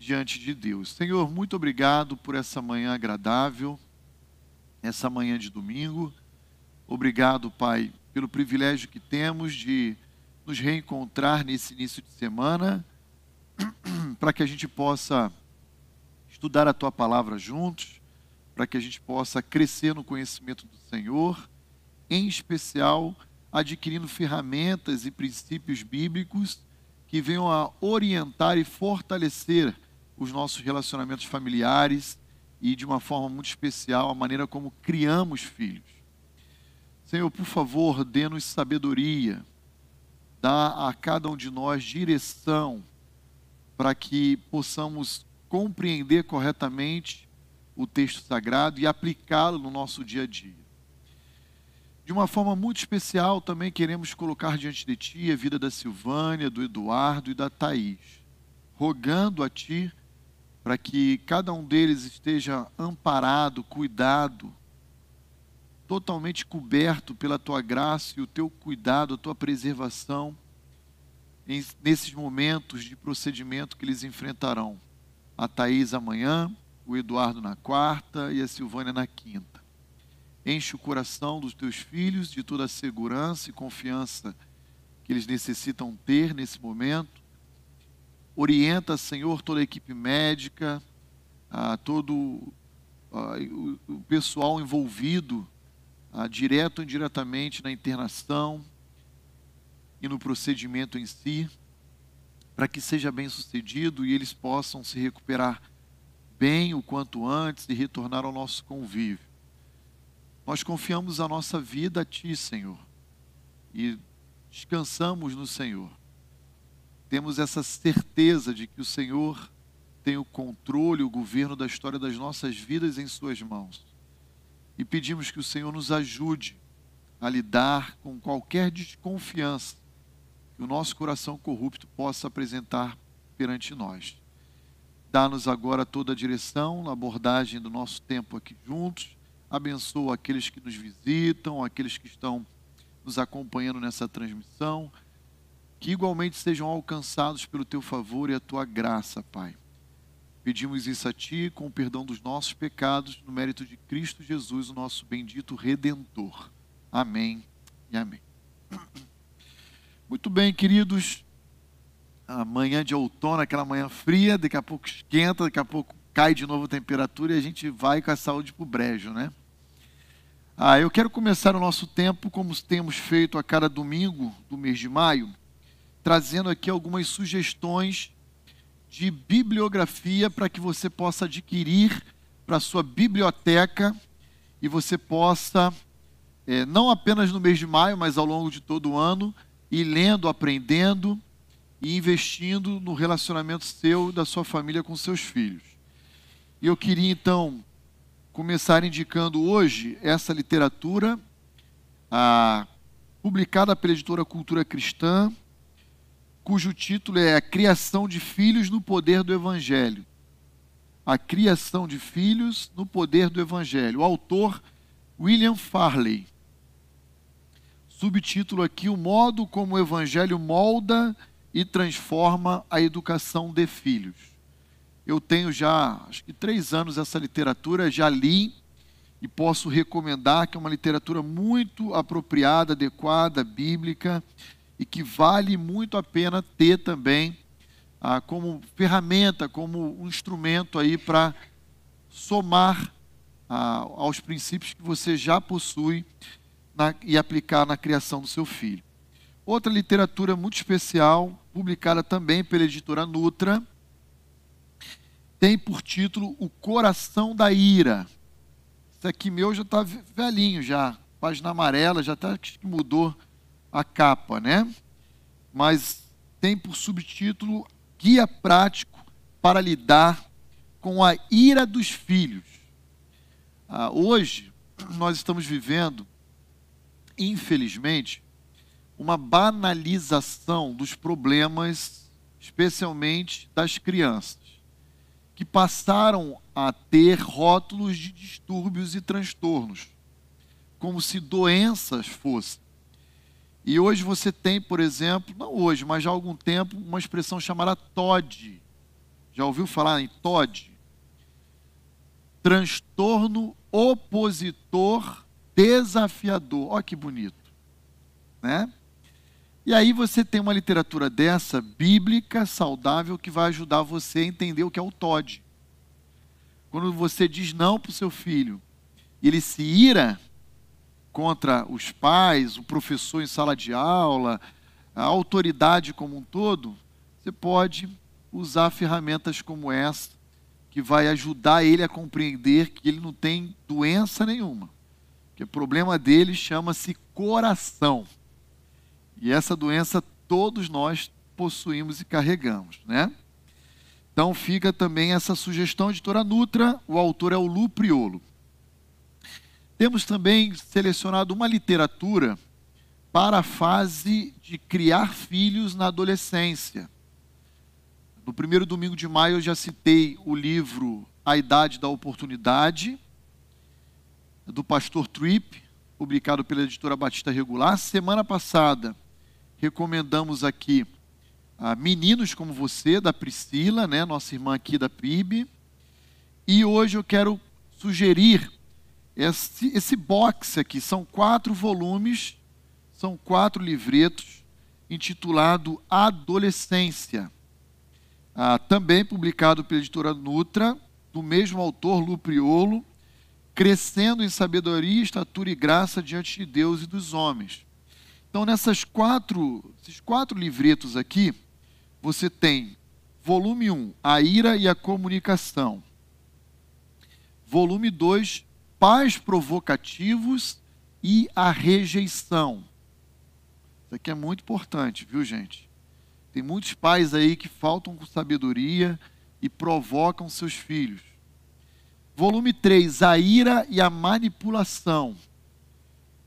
diante de Deus. Senhor, muito obrigado por essa manhã agradável, essa manhã de domingo. Obrigado, Pai, pelo privilégio que temos de nos reencontrar nesse início de semana, para que a gente possa estudar a tua palavra juntos, para que a gente possa crescer no conhecimento do Senhor, em especial adquirindo ferramentas e princípios bíblicos que venham a orientar e fortalecer os nossos relacionamentos familiares e, de uma forma muito especial, a maneira como criamos filhos. Senhor, por favor, dê-nos sabedoria, dá a cada um de nós direção para que possamos compreender corretamente o texto sagrado e aplicá-lo no nosso dia a dia. De uma forma muito especial, também queremos colocar diante de Ti a vida da Silvânia, do Eduardo e da Thaís, rogando a Ti para que cada um deles esteja amparado, cuidado, totalmente coberto pela tua graça e o teu cuidado, a tua preservação nesses momentos de procedimento que eles enfrentarão. A Thaís amanhã, o Eduardo na quarta e a Silvânia na quinta. Enche o coração dos teus filhos de toda a segurança e confiança que eles necessitam ter nesse momento Orienta, Senhor, toda a equipe médica, a todo a, o, o, pessoal envolvido, a, direto ou indiretamente na internação e no procedimento em si, para que seja bem sucedido e eles possam se recuperar bem o quanto antes e retornar ao nosso convívio. Nós confiamos a nossa vida a Ti, Senhor, e descansamos no Senhor temos essa certeza de que o Senhor tem o controle, o governo da história das nossas vidas em Suas mãos. E pedimos que o Senhor nos ajude a lidar com qualquer desconfiança que o nosso coração corrupto possa apresentar perante nós. Dá-nos agora toda a direção na abordagem do nosso tempo aqui juntos. Abençoa aqueles que nos visitam, aqueles que estão nos acompanhando nessa transmissão que igualmente sejam alcançados pelo teu favor e a tua graça, Pai. Pedimos isso a Ti com o perdão dos nossos pecados, no mérito de Cristo Jesus, o nosso bendito Redentor. Amém e amém. Muito bem, queridos. A manhã de outono, aquela manhã fria, daqui a pouco esquenta, daqui a pouco cai de novo a temperatura e a gente vai com a saúde para o brejo, né? Ah, eu quero começar o nosso tempo, como temos feito a cada domingo do mês de maio, trazendo aqui algumas sugestões de bibliografia para que você possa adquirir para a sua biblioteca e você possa, é, não apenas no mês de maio, mas ao longo de todo o ano, ir lendo, aprendendo e investindo no relacionamento seu da sua família com seus filhos. E eu queria então começar indicando hoje essa literatura, a, publicada pela editora Cultura Cristã, cujo título é A Criação de Filhos no Poder do Evangelho. A Criação de Filhos no Poder do Evangelho. O autor, William Farley. Subtítulo aqui: O modo como o Evangelho molda e transforma a educação de filhos. Eu tenho já, acho que três anos essa literatura, já li e posso recomendar que é uma literatura muito apropriada, adequada, bíblica e que vale muito a pena ter também ah, como ferramenta, como um instrumento aí para somar ah, aos princípios que você já possui na, e aplicar na criação do seu filho. Outra literatura muito especial, publicada também pela editora Nutra, tem por título O Coração da Ira. Esse aqui meu já está velhinho já, página amarela, já até mudou a capa, né? Mas tem por subtítulo Guia Prático para lidar com a ira dos filhos. Ah, hoje, nós estamos vivendo, infelizmente, uma banalização dos problemas, especialmente das crianças, que passaram a ter rótulos de distúrbios e transtornos, como se doenças fossem. E hoje você tem, por exemplo, não hoje, mas já há algum tempo, uma expressão chamada TOD. Já ouviu falar em TOD? Transtorno opositor desafiador. Olha que bonito, né? E aí você tem uma literatura dessa, bíblica, saudável, que vai ajudar você a entender o que é o TOD. Quando você diz não para o seu filho, ele se ira contra os pais, o professor em sala de aula, a autoridade como um todo, você pode usar ferramentas como essa, que vai ajudar ele a compreender que ele não tem doença nenhuma. Que o problema dele chama-se coração. E essa doença todos nós possuímos e carregamos, né? Então fica também essa sugestão editora Nutra, o autor é o Lu Priolo. Temos também selecionado uma literatura para a fase de criar filhos na adolescência. No primeiro domingo de maio eu já citei o livro A Idade da Oportunidade, do pastor Tripp, publicado pela editora Batista Regular. Semana passada recomendamos aqui a Meninos como Você, da Priscila, né, nossa irmã aqui da PIB. E hoje eu quero sugerir esse, esse box aqui. São quatro volumes, são quatro livretos, intitulado Adolescência. Ah, também publicado pela editora Nutra, do mesmo autor, Lu Priolo, Crescendo em Sabedoria, Estatura e Graça diante de Deus e dos homens. Então, nessas quatro, esses quatro livretos aqui, você tem volume 1, a ira e a comunicação. Volume 2, pais provocativos e a rejeição. Isso aqui é muito importante, viu, gente? Tem muitos pais aí que faltam com sabedoria e provocam seus filhos. Volume 3, a ira e a manipulação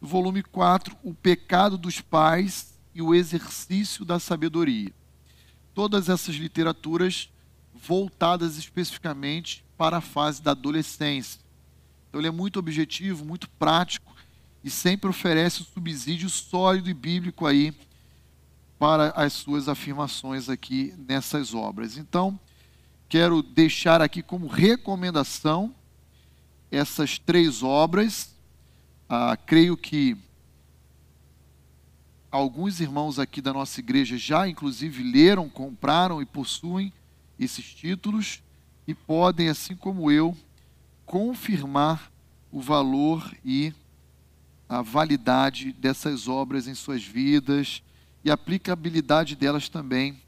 volume 4, O Pecado dos Pais e o Exercício da Sabedoria. Todas essas literaturas voltadas especificamente para a fase da adolescência. Então ele é muito objetivo, muito prático e sempre oferece um subsídio sólido e bíblico aí para as suas afirmações aqui nessas obras. Então, quero deixar aqui como recomendação essas três obras ah, creio que alguns irmãos aqui da nossa igreja já, inclusive, leram, compraram e possuem esses títulos e podem, assim como eu, confirmar o valor e a validade dessas obras em suas vidas e a aplicabilidade delas também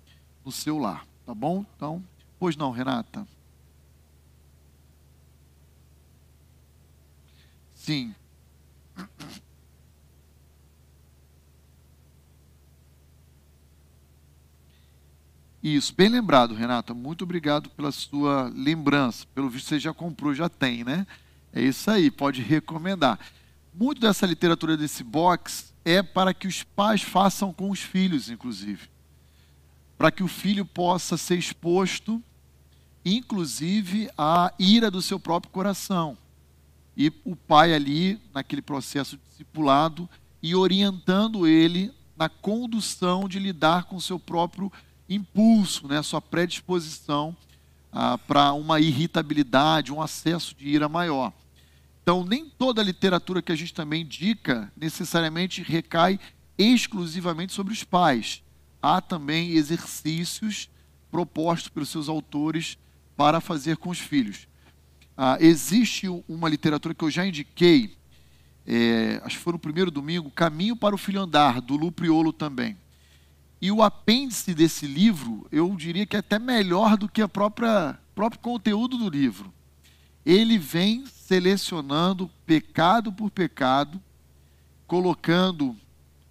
no seu lar. Tá bom? Então, pois não, Renata? Sim. Isso, bem lembrado, Renata. Muito obrigado pela sua lembrança. Pelo visto, você já comprou, já tem, né? É isso aí, pode recomendar. Muito dessa literatura desse box é para que os pais façam com os filhos, inclusive. Para que o filho possa ser exposto, inclusive, à ira do seu próprio coração e o pai ali, naquele processo discipulado, e orientando ele na condução de lidar com o seu próprio impulso, né, sua predisposição ah, para uma irritabilidade, um acesso de ira maior. Então, nem toda a literatura que a gente também indica necessariamente recai exclusivamente sobre os pais. Há também exercícios propostos pelos seus autores para fazer com os filhos. Ah, existe uma literatura que eu já indiquei, é, acho que foi no primeiro domingo, Caminho para o Filho Andar, do Lu Priolo também. E o apêndice desse livro, eu diria que é até melhor do que o próprio conteúdo do livro. Ele vem selecionando pecado por pecado, colocando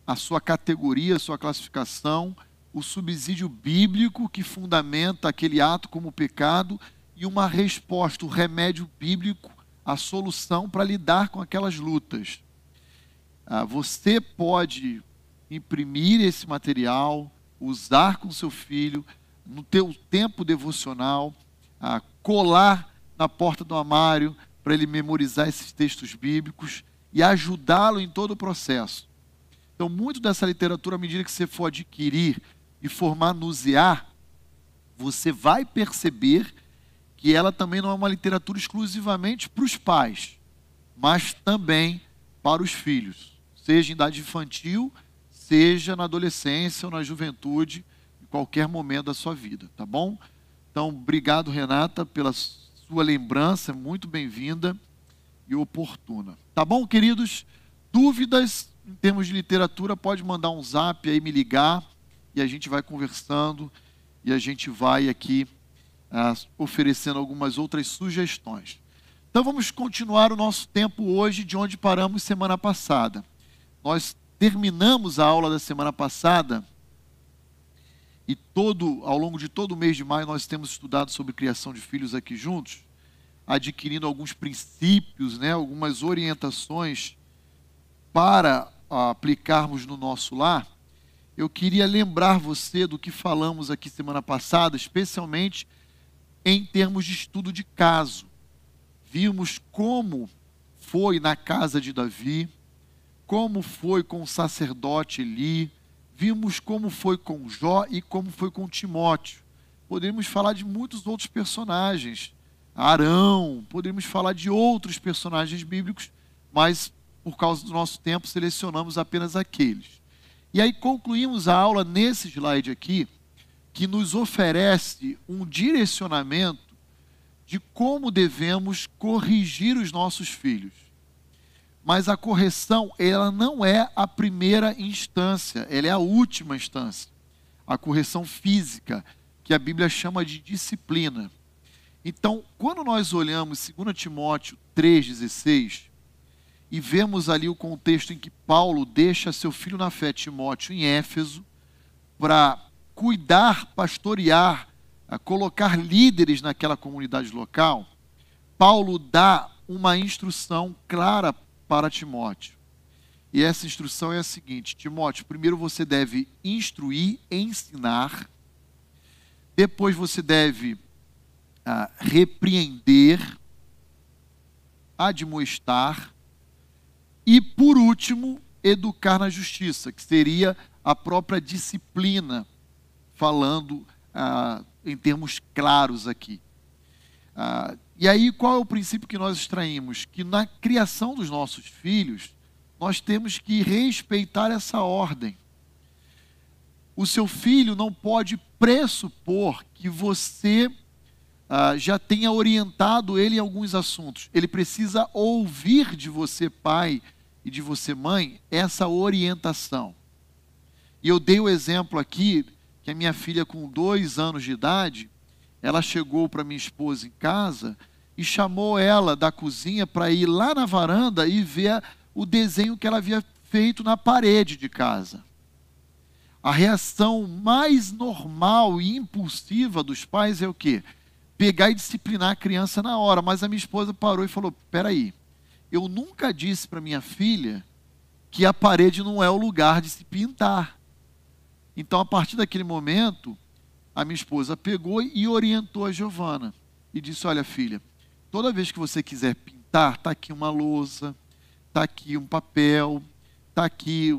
a sua categoria, a sua classificação, o subsídio bíblico que fundamenta aquele ato como pecado e uma resposta, o remédio bíblico, a solução para lidar com aquelas lutas. Ah, você pode imprimir esse material, usar com seu filho no teu tempo devocional, ah, colar na porta do armário para ele memorizar esses textos bíblicos e ajudá-lo em todo o processo. Então, muito dessa literatura, à medida que você for adquirir e for manusear, você vai perceber que ela também não é uma literatura exclusivamente para os pais, mas também para os filhos, seja em idade infantil, seja na adolescência ou na juventude, em qualquer momento da sua vida, tá bom? Então, obrigado, Renata, pela sua lembrança, muito bem-vinda e oportuna. Tá bom, queridos? Dúvidas em termos de literatura, pode mandar um zap aí, me ligar, e a gente vai conversando e a gente vai aqui ah, oferecendo algumas outras sugestões. Então vamos continuar o nosso tempo hoje de onde paramos semana passada. Nós terminamos a aula da semana passada e todo ao longo de todo o mês de maio nós temos estudado sobre criação de filhos aqui juntos, adquirindo alguns princípios, né, algumas orientações para aplicarmos no nosso lar. Eu queria lembrar você do que falamos aqui semana passada, especialmente em termos de estudo de caso vimos como foi na casa de Davi, como foi com o sacerdote Eli, vimos como foi com Jó e como foi com Timóteo. Podemos falar de muitos outros personagens, Arão, podemos falar de outros personagens bíblicos, mas por causa do nosso tempo selecionamos apenas aqueles. E aí concluímos a aula nesse slide aqui, que nos oferece um direcionamento de como devemos corrigir os nossos filhos. Mas a correção, ela não é a primeira instância, ela é a última instância. A correção física, que a Bíblia chama de disciplina. Então, quando nós olhamos 2 Timóteo 3,16 e vemos ali o contexto em que Paulo deixa seu filho na fé, Timóteo, em Éfeso, para cuidar, pastorear colocar líderes naquela comunidade local, Paulo dá uma instrução clara para Timóteo. E essa instrução é a seguinte: Timóteo, primeiro você deve instruir, ensinar, depois você deve ah, repreender, admoestar, e por último, educar na justiça, que seria a própria disciplina, falando ah, em termos claros aqui. Ah, e aí, qual é o princípio que nós extraímos? Que na criação dos nossos filhos, nós temos que respeitar essa ordem. O seu filho não pode pressupor que você ah, já tenha orientado ele em alguns assuntos. Ele precisa ouvir de você, pai, e de você, mãe, essa orientação. E eu dei o exemplo aqui que a minha filha, com dois anos de idade, ela chegou para minha esposa em casa e chamou ela da cozinha para ir lá na varanda e ver o desenho que ela havia feito na parede de casa. A reação mais normal e impulsiva dos pais é o quê? Pegar e disciplinar a criança na hora. Mas a minha esposa parou e falou: peraí, eu nunca disse para minha filha que a parede não é o lugar de se pintar. Então, a partir daquele momento, a minha esposa pegou e orientou a Giovana e disse: Olha, filha, toda vez que você quiser pintar, está aqui uma lousa, está aqui um papel, está aqui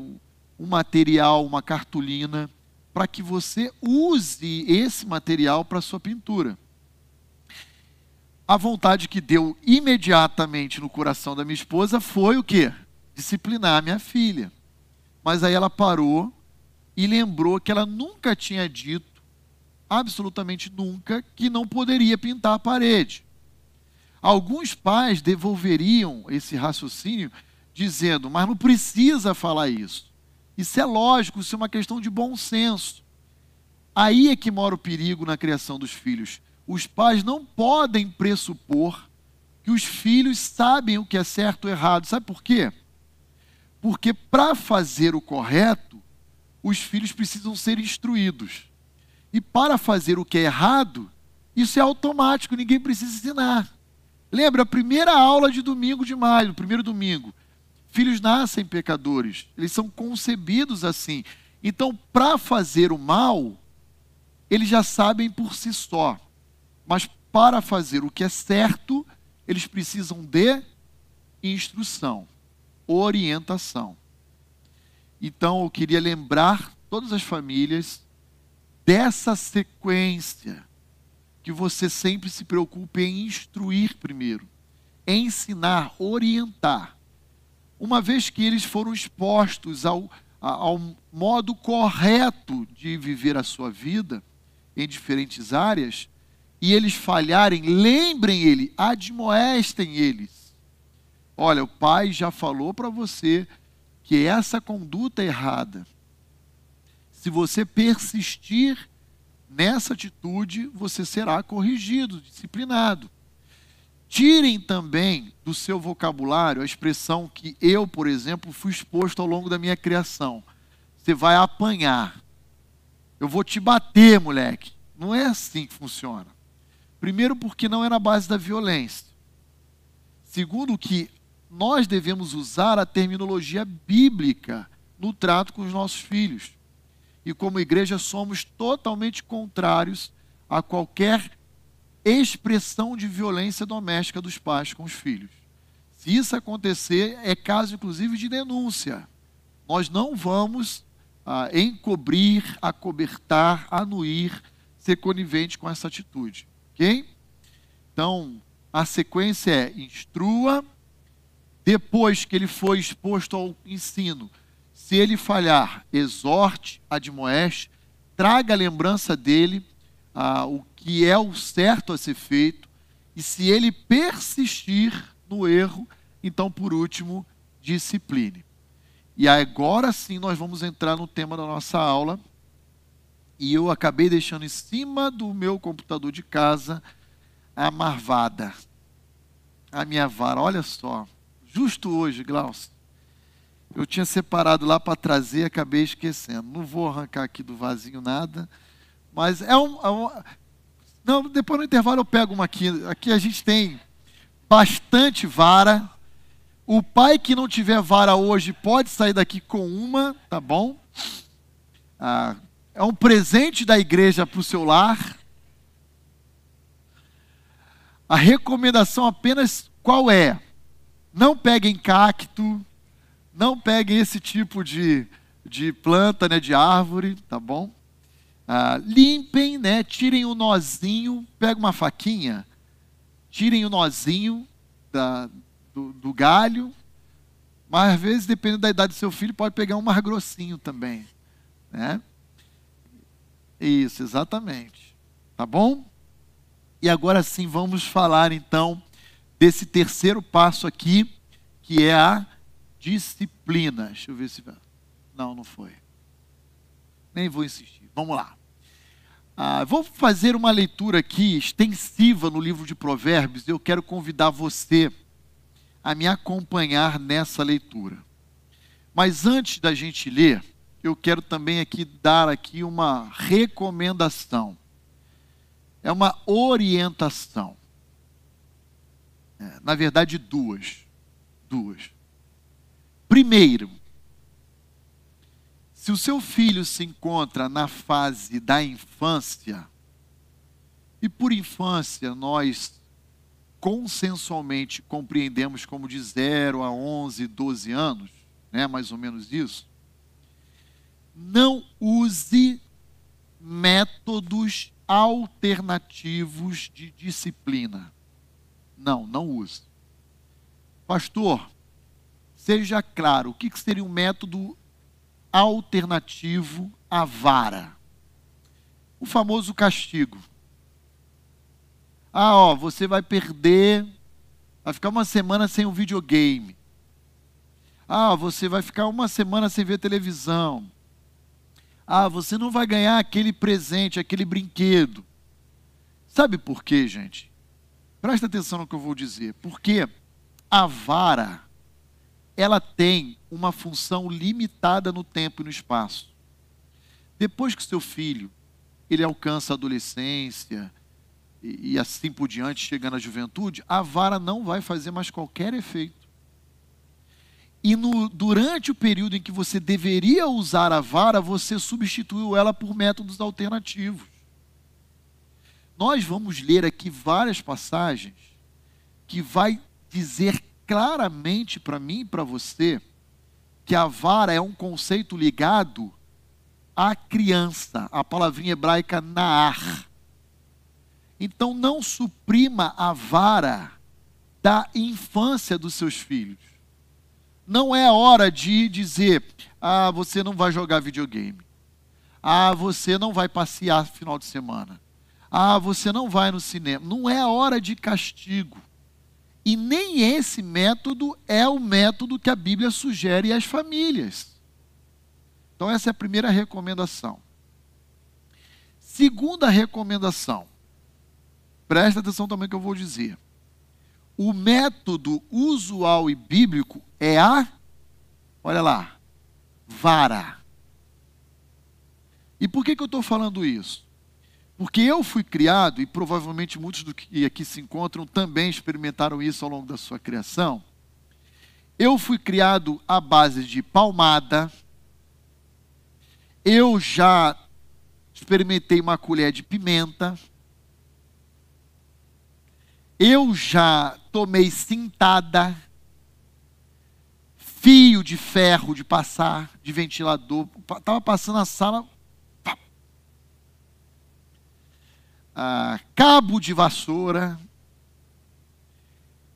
um material, uma cartolina, para que você use esse material para sua pintura. A vontade que deu imediatamente no coração da minha esposa foi o quê? Disciplinar a minha filha. Mas aí ela parou e lembrou que ela nunca tinha dito, absolutamente nunca, que não poderia pintar a parede. Alguns pais devolveriam esse raciocínio dizendo, mas não precisa falar isso. Isso é lógico, isso é uma questão de bom senso. Aí é que mora o perigo na criação dos filhos. Os pais não podem pressupor que os filhos sabem o que é certo ou errado. Sabe por quê? Porque para fazer o correto, os filhos precisam ser instruídos. E para fazer o que é errado, isso é automático, ninguém precisa ensinar. Lembra a primeira aula de domingo de maio, primeiro domingo. Filhos nascem pecadores, eles são concebidos assim. Então, para fazer o mal, eles já sabem por si só. Mas para fazer o que é certo, eles precisam de instrução, orientação. Então eu queria lembrar todas as famílias dessa sequência que você sempre se preocupe em instruir primeiro, ensinar, orientar. Uma vez que eles foram expostos ao, ao modo correto de viver a sua vida em diferentes áreas, e eles falharem, lembrem ele, admoestem eles. Olha, o pai já falou para você que essa conduta é errada. Se você persistir nessa atitude, você será corrigido, disciplinado. Tirem também do seu vocabulário a expressão que eu, por exemplo, fui exposto ao longo da minha criação. Você vai apanhar. Eu vou te bater, moleque. Não é assim que funciona. Primeiro, porque não é na base da violência. Segundo, que nós devemos usar a terminologia bíblica no trato com os nossos filhos. E como igreja somos totalmente contrários a qualquer expressão de violência doméstica dos pais com os filhos. Se isso acontecer, é caso inclusive de denúncia. Nós não vamos ah, encobrir, acobertar, anuir, ser conivente com essa atitude. Ok? Então, a sequência é instrua, depois que ele foi exposto ao ensino, se ele falhar, exorte, admoeste, traga a lembrança dele ah, o que é o certo a ser feito, e se ele persistir no erro, então, por último, discipline. E agora sim nós vamos entrar no tema da nossa aula, e eu acabei deixando em cima do meu computador de casa a marvada, a minha vara. Olha só, justo hoje, Glaucio, eu tinha separado lá para trazer, acabei esquecendo. Não vou arrancar aqui do vasinho nada, mas é um, é um não, depois no intervalo eu pego uma aqui. Aqui a gente tem bastante vara. O pai que não tiver vara hoje pode sair daqui com uma, tá bom? Ah, é um presente da igreja para o seu lar. A recomendação apenas qual é? Não peguem cacto, não peguem esse tipo de, de planta, né, de árvore, tá bom? Ah, limpem, né, tirem o nozinho, pega uma faquinha, tirem o nozinho da, do, do galho, mas às vezes, dependendo da idade do seu filho, pode pegar um mais grossinho também, né? Isso, exatamente. Tá bom? E agora sim vamos falar então desse terceiro passo aqui, que é a disciplina. Deixa eu ver se. Não, não foi. Nem vou insistir. Vamos lá. Ah, vou fazer uma leitura aqui extensiva no livro de Provérbios. Eu quero convidar você a me acompanhar nessa leitura. Mas antes da gente ler, eu quero também aqui dar aqui uma recomendação. É uma orientação. É, na verdade, duas. Duas. Primeiro, se o seu filho se encontra na fase da infância, e por infância nós consensualmente compreendemos como de 0 a 11, 12 anos, né, mais ou menos isso, não use métodos alternativos de disciplina. Não, não use. Pastor, seja claro, o que seria um método alternativo à vara? O famoso castigo. Ah, ó, você vai perder, vai ficar uma semana sem um videogame. Ah, você vai ficar uma semana sem ver televisão. Ah, você não vai ganhar aquele presente, aquele brinquedo. Sabe por quê, gente? Presta atenção no que eu vou dizer. Porque a vara, ela tem uma função limitada no tempo e no espaço. Depois que seu filho ele alcança a adolescência e, e assim por diante, chegando à juventude, a vara não vai fazer mais qualquer efeito. E no, durante o período em que você deveria usar a vara, você substituiu ela por métodos alternativos. Nós vamos ler aqui várias passagens que vai dizer claramente para mim e para você que a vara é um conceito ligado a criança, a palavrinha hebraica naar. Então não suprima a vara da infância dos seus filhos. Não é hora de dizer: "Ah, você não vai jogar videogame. Ah, você não vai passear final de semana. Ah, você não vai no cinema". Não é hora de castigo. E nem esse método é o método que a Bíblia sugere às famílias. Então, essa é a primeira recomendação. Segunda recomendação, presta atenção também que eu vou dizer. O método usual e bíblico é a, olha lá, vara. E por que, que eu estou falando isso? Porque eu fui criado, e provavelmente muitos do que aqui se encontram também experimentaram isso ao longo da sua criação. Eu fui criado à base de palmada. Eu já experimentei uma colher de pimenta. Eu já tomei cintada. Fio de ferro de passar, de ventilador. Estava passando a sala, ah, cabo de vassoura.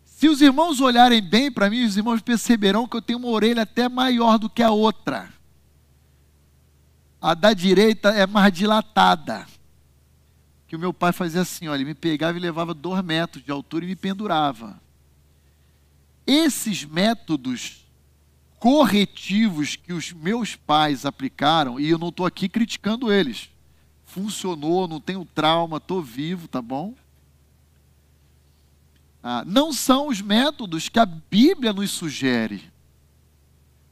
Se os irmãos olharem bem para mim, os irmãos perceberão que eu tenho uma orelha até maior do que a outra. A da direita é mais dilatada. Que o meu pai fazia assim, olha, ele me pegava e levava dois metros de altura e me pendurava. Esses métodos corretivos que os meus pais aplicaram, e eu não estou aqui criticando eles, funcionou, não tenho trauma, estou vivo, tá bom? Ah, não são os métodos que a Bíblia nos sugere.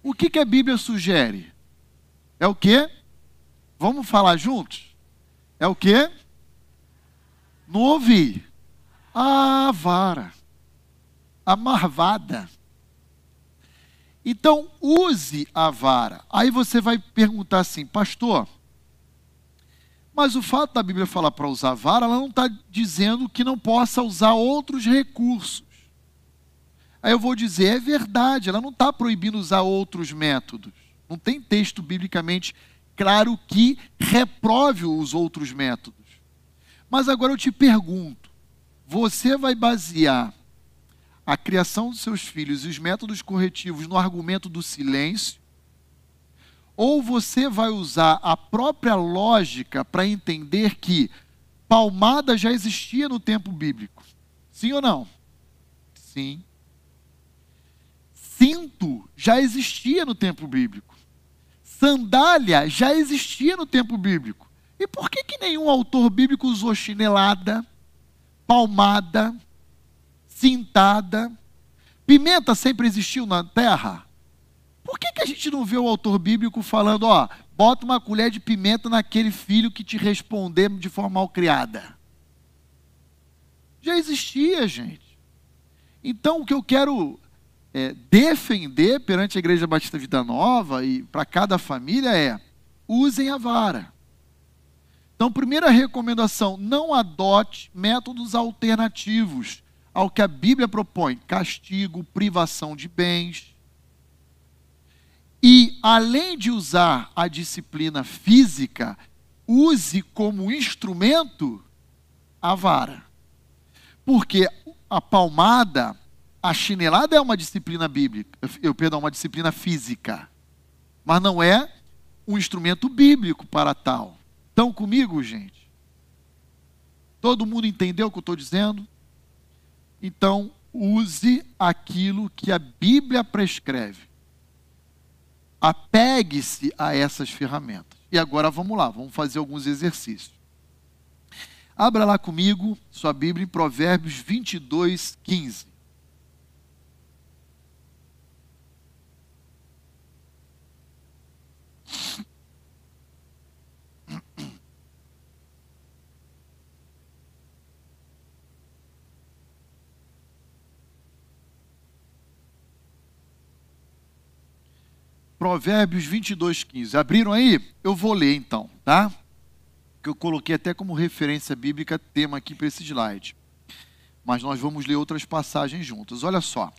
O que, que a Bíblia sugere? É o quê? Vamos falar juntos? É o quê? Não ouvi. A vara. A marvada. Então, use a vara. Aí você vai perguntar assim, pastor, mas o fato da Bíblia falar para usar vara, ela não está dizendo que não possa usar outros recursos. Aí eu vou dizer, é verdade, ela não está proibindo usar outros métodos. Não tem texto biblicamente claro que reprove os outros métodos. Mas agora eu te pergunto: você vai basear a criação dos seus filhos e os métodos corretivos no argumento do silêncio? Ou você vai usar a própria lógica para entender que palmada já existia no tempo bíblico. Sim ou não? Sim. Cinto já existia no tempo bíblico. Sandália já existia no tempo bíblico. E por que, que nenhum autor bíblico usou chinelada, palmada, cintada? Pimenta sempre existiu na terra? Por que, que a gente não vê o autor bíblico falando, ó, bota uma colher de pimenta naquele filho que te responder de forma mal criada? Já existia, gente. Então, o que eu quero é, defender perante a Igreja Batista Vida Nova e para cada família é: usem a vara. Então, primeira recomendação: não adote métodos alternativos ao que a Bíblia propõe: castigo, privação de bens. E, além de usar a disciplina física, use como instrumento a vara. Porque a palmada, a chinelada é uma disciplina bíblica, eu perdão, uma disciplina física, mas não é um instrumento bíblico para tal. Estão comigo, gente? Todo mundo entendeu o que eu estou dizendo? Então, use aquilo que a Bíblia prescreve. Apegue-se a essas ferramentas. E agora vamos lá, vamos fazer alguns exercícios. Abra lá comigo sua Bíblia em Provérbios 22, 15. Provérbios 22, 15. Abriram aí? Eu vou ler então, tá? Que eu coloquei até como referência bíblica tema aqui para esse slide. Mas nós vamos ler outras passagens juntas. Olha só.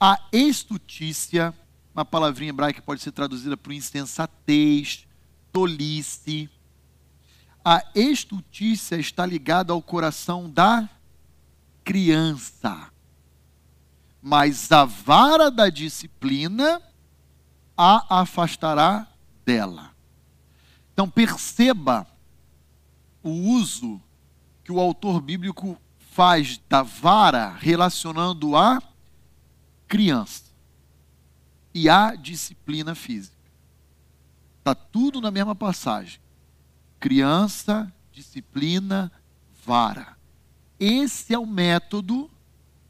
A estutícia, uma palavrinha hebraica que pode ser traduzida por insensatez, tolice. A estutícia está ligada ao coração da criança. Mas a vara da disciplina a afastará dela. Então perceba o uso que o autor bíblico faz da vara relacionando a criança e a disciplina física. Está tudo na mesma passagem. Criança, disciplina, vara. Esse é o método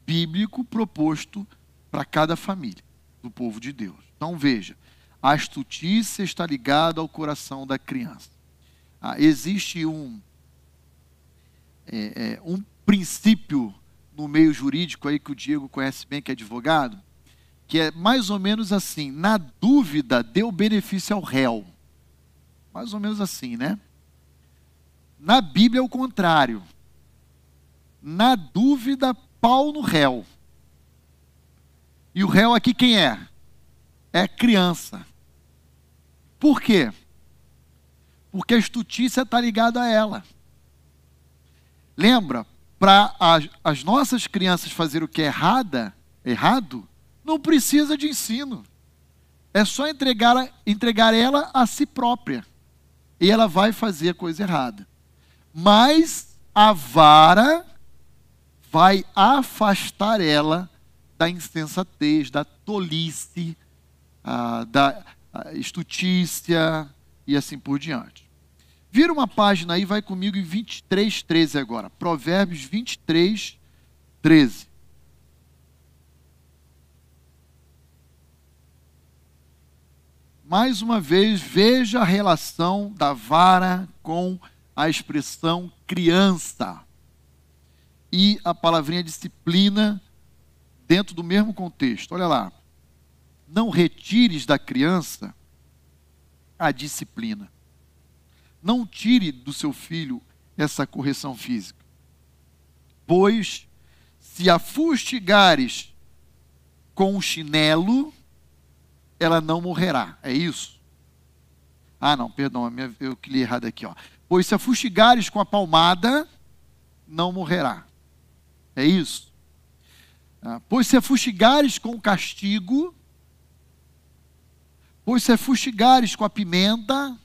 bíblico proposto para cada família do povo de Deus. Então veja, a astutícia está ligada ao coração da criança. Ah, existe um, é, é, um princípio no meio jurídico aí que o Diego conhece bem, que é advogado, que é mais ou menos assim: na dúvida, dê o benefício ao réu. Mais ou menos assim, né? Na Bíblia é o contrário. Na dúvida, pau no réu. E o réu aqui quem é? É criança. Por quê? Porque a estutícia está ligada a ela. Lembra, para as, as nossas crianças fazer o que é errada, errado, não precisa de ensino. É só entregar, entregar ela a si própria. E ela vai fazer a coisa errada. Mas a vara vai afastar ela da insensatez, da tolice, ah, da estutícia e assim por diante. Vira uma página aí, vai comigo em 23, 13 agora. Provérbios 23, 13. mais uma vez, veja a relação da vara com a expressão criança. E a palavrinha disciplina dentro do mesmo contexto. Olha lá. Não retires da criança a disciplina. Não tire do seu filho essa correção física. Pois, se a fustigares com o chinelo, ela não morrerá. É isso? Ah, não, perdão, eu li errado aqui. Ó. Pois se a fustigares com a palmada, não morrerá. É isso? Ah, pois se a fustigares com o castigo, pois se a fustigares com a pimenta,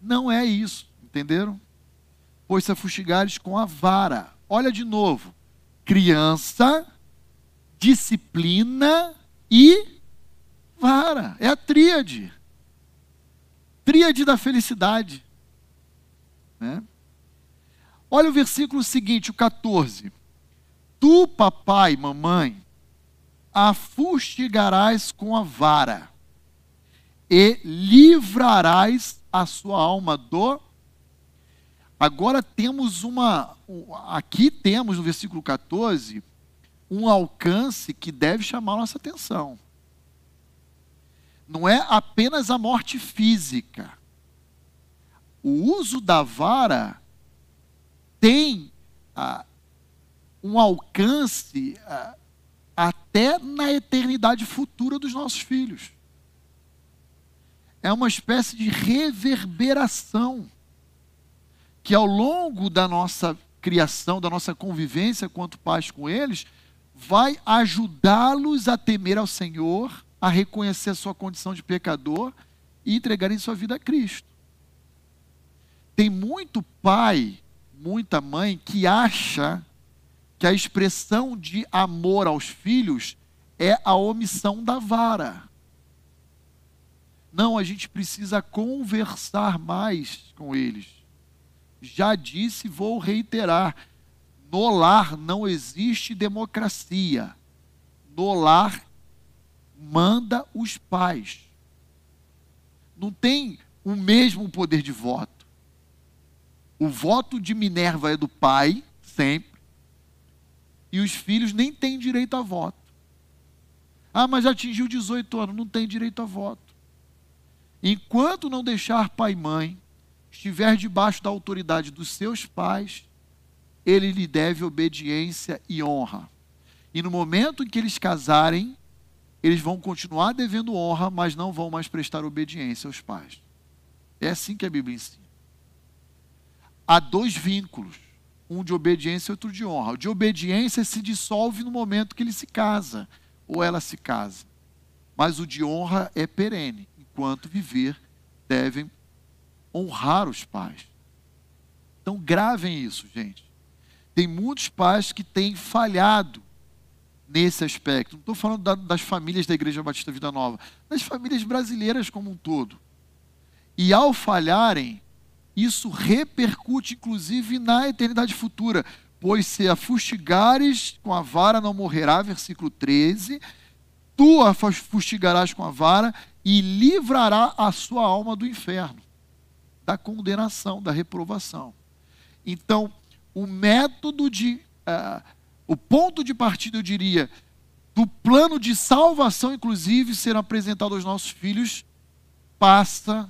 não é isso. Entenderam? Pois se a fustigares com a vara. Olha de novo. Criança, disciplina e Vara, é a tríade. Tríade da felicidade. Né? Olha o versículo seguinte, o 14. Tu, papai, mamãe, a fustigarás com a vara e livrarás a sua alma do. Agora temos uma. Aqui temos no versículo 14 um alcance que deve chamar nossa atenção não é apenas a morte física. O uso da vara tem ah, um alcance ah, até na eternidade futura dos nossos filhos. É uma espécie de reverberação que ao longo da nossa criação, da nossa convivência quanto pais com eles, vai ajudá-los a temer ao Senhor a reconhecer a sua condição de pecador e entregarem sua vida a Cristo. Tem muito pai, muita mãe que acha que a expressão de amor aos filhos é a omissão da vara. Não, a gente precisa conversar mais com eles. Já disse, vou reiterar: no lar não existe democracia. No lar manda os pais. Não tem o mesmo poder de voto. O voto de Minerva é do pai, sempre. E os filhos nem têm direito a voto. Ah, mas já atingiu 18 anos, não tem direito a voto. Enquanto não deixar pai e mãe, estiver debaixo da autoridade dos seus pais, ele lhe deve obediência e honra. E no momento em que eles casarem, eles vão continuar devendo honra, mas não vão mais prestar obediência aos pais. É assim que a Bíblia ensina. Há dois vínculos, um de obediência e outro de honra. O de obediência se dissolve no momento que ele se casa ou ela se casa. Mas o de honra é perene. Enquanto viver, devem honrar os pais. Então gravem isso, gente. Tem muitos pais que têm falhado nesse aspecto. Não estou falando da, das famílias da Igreja Batista Vida Nova, das famílias brasileiras como um todo. E ao falharem, isso repercute inclusive na eternidade futura. Pois se a fustigares com a vara não morrerá, versículo 13, tu a fustigarás com a vara e livrará a sua alma do inferno, da condenação, da reprovação. Então, o método de. Uh, o ponto de partida, eu diria, do plano de salvação, inclusive, ser apresentado aos nossos filhos, passa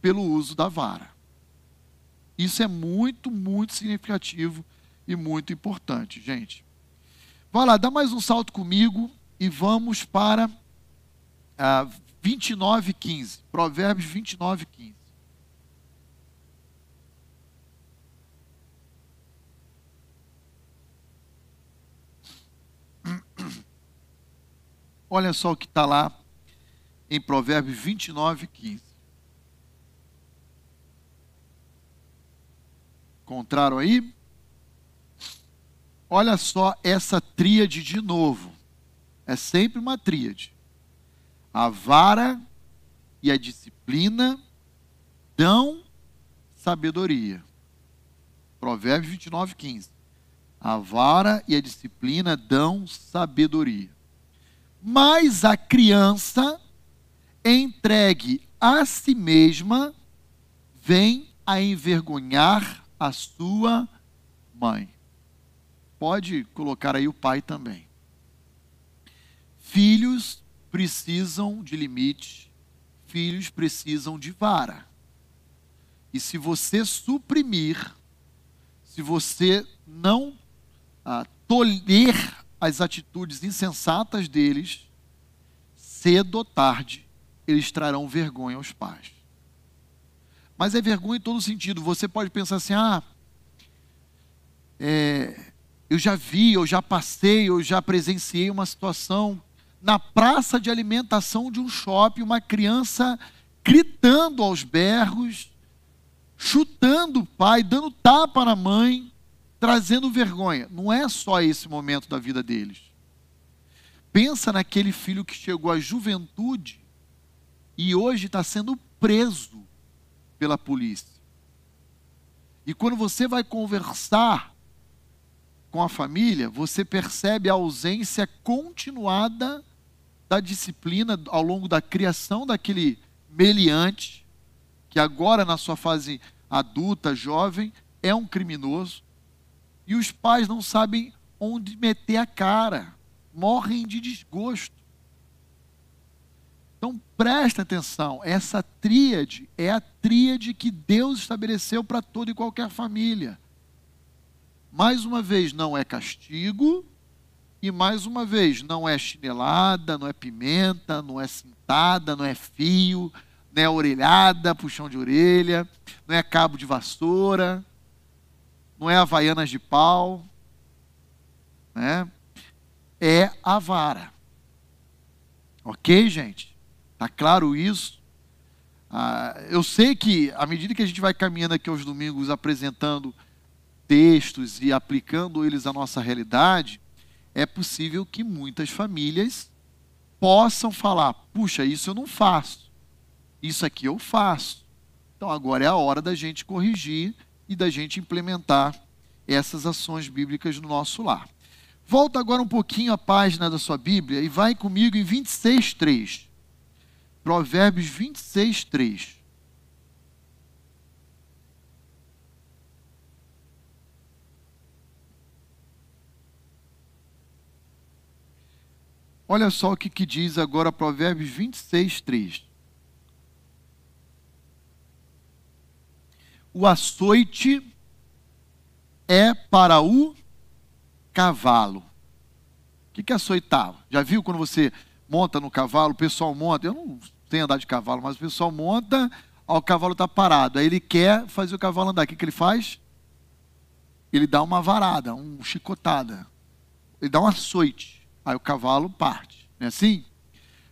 pelo uso da vara. Isso é muito, muito significativo e muito importante, gente. Vai lá, dá mais um salto comigo e vamos para ah, 29, 15. Provérbios 29, 15. Olha só o que está lá em Provérbios 29, 15. Encontraram aí? Olha só essa tríade de novo. É sempre uma tríade. A vara e a disciplina dão sabedoria. Provérbios 29, 15. A vara e a disciplina dão sabedoria. Mas a criança entregue a si mesma vem a envergonhar a sua mãe. Pode colocar aí o pai também. Filhos precisam de limite, filhos precisam de vara. E se você suprimir, se você não ah, tolher as atitudes insensatas deles, cedo ou tarde, eles trarão vergonha aos pais. Mas é vergonha em todo sentido. Você pode pensar assim: ah, é, eu já vi, eu já passei, eu já presenciei uma situação na praça de alimentação de um shopping, uma criança gritando aos berros, chutando o pai, dando tapa na mãe, trazendo vergonha. Não é só esse momento da vida deles. Pensa naquele filho que chegou à juventude e hoje está sendo preso pela polícia. E quando você vai conversar com a família, você percebe a ausência continuada da disciplina ao longo da criação daquele meliante, que agora, na sua fase adulta, jovem, é um criminoso, e os pais não sabem onde meter a cara, morrem de desgosto. Então presta atenção, essa tríade é a tríade que Deus estabeleceu para toda e qualquer família. Mais uma vez, não é castigo, e mais uma vez, não é chinelada, não é pimenta, não é cintada, não é fio, não é orelhada, puxão de orelha, não é cabo de vassoura, não é havaianas de pau, né? É a vara. Ok, gente? Tá claro isso? Ah, eu sei que, à medida que a gente vai caminhando aqui aos domingos apresentando textos e aplicando eles à nossa realidade, é possível que muitas famílias possam falar: puxa, isso eu não faço, isso aqui eu faço. Então agora é a hora da gente corrigir e da gente implementar essas ações bíblicas no nosso lar. Volta agora um pouquinho a página da sua Bíblia e vai comigo em 26, 3. Provérbios 26, 3. Olha só o que, que diz agora Provérbios 26, 3. O açoite é para o cavalo. O que, que é? Já viu quando você monta no cavalo, o pessoal monta, eu não tenho andar de cavalo, mas o pessoal monta Ó, o cavalo está parado. Aí ele quer fazer o cavalo andar. O que, que ele faz? Ele dá uma varada, uma chicotada. Ele dá um açoite. Aí o cavalo parte. Não é assim?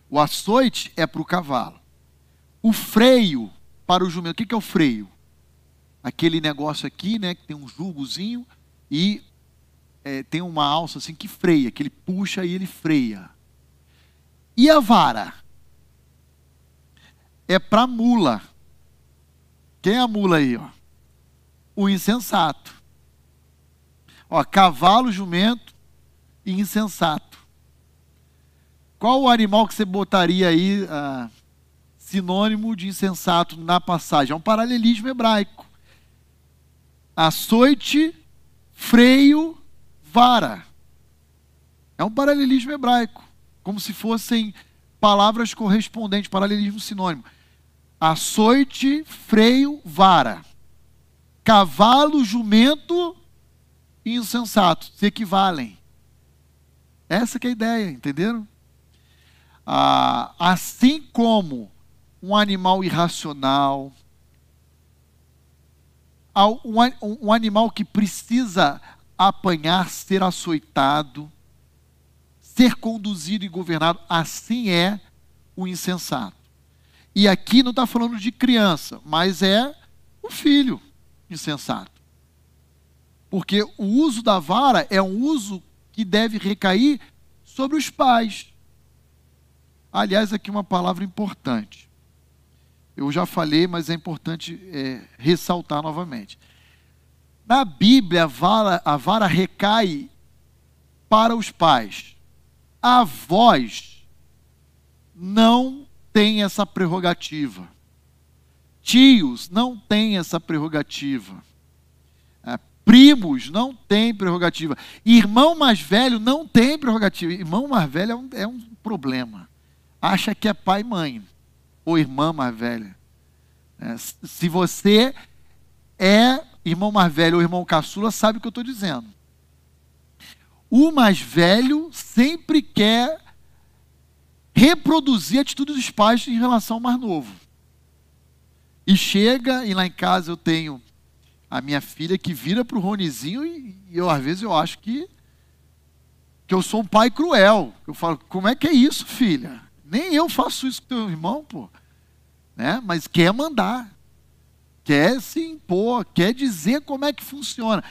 O açoite é para o cavalo. O freio para o jumento. O que, é o freio? Aquele negócio aqui, né? Que tem um julgozinho e é, tem uma alça assim que freia, que ele puxa e ele freia. E a vara? É para mula. Quem é a mula aí? Ó? O insensato. Ó, cavalo, jumento e insensato. Qual o animal que você botaria aí ah, sinônimo de insensato na passagem? É um paralelismo hebraico. Açoite, freio, vara. É um paralelismo hebraico. Como se fossem palavras correspondentes, paralelismo sinônimo açoite, freio, vara. Cavalo, jumento e insensato se equivalem. Essa é a ideia, entenderam? Ah, assim como um animal irracional, um, um animal que precisa apanhar, ser açoitado, ser conduzido e governado, assim é o insensato. E aqui não está falando de criança, mas é o filho insensato. Porque o uso da vara é um uso que deve recair sobre os pais. Aliás, aqui uma palavra importante. Eu já falei, mas é importante é, ressaltar novamente. Na Bíblia, a vara, a vara recai para os pais. Avós não têm essa prerrogativa. Tios não têm essa prerrogativa. É, primos não têm prerrogativa. Irmão mais velho não tem prerrogativa. Irmão mais velho é um, é um problema. Acha que é pai e mãe. Ou irmã mais velha. É, se você é irmão mais velho ou irmão caçula, sabe o que eu estou dizendo. O mais velho sempre quer reproduzir a atitude dos pais em relação ao mais novo. E chega, e lá em casa eu tenho a minha filha que vira para o Ronizinho e, e, eu, às vezes, eu acho que, que eu sou um pai cruel. Eu falo, como é que é isso, filha? Nem eu faço isso com teu irmão, pô. Né? Mas quer mandar. Quer se impor, quer dizer como é que funciona.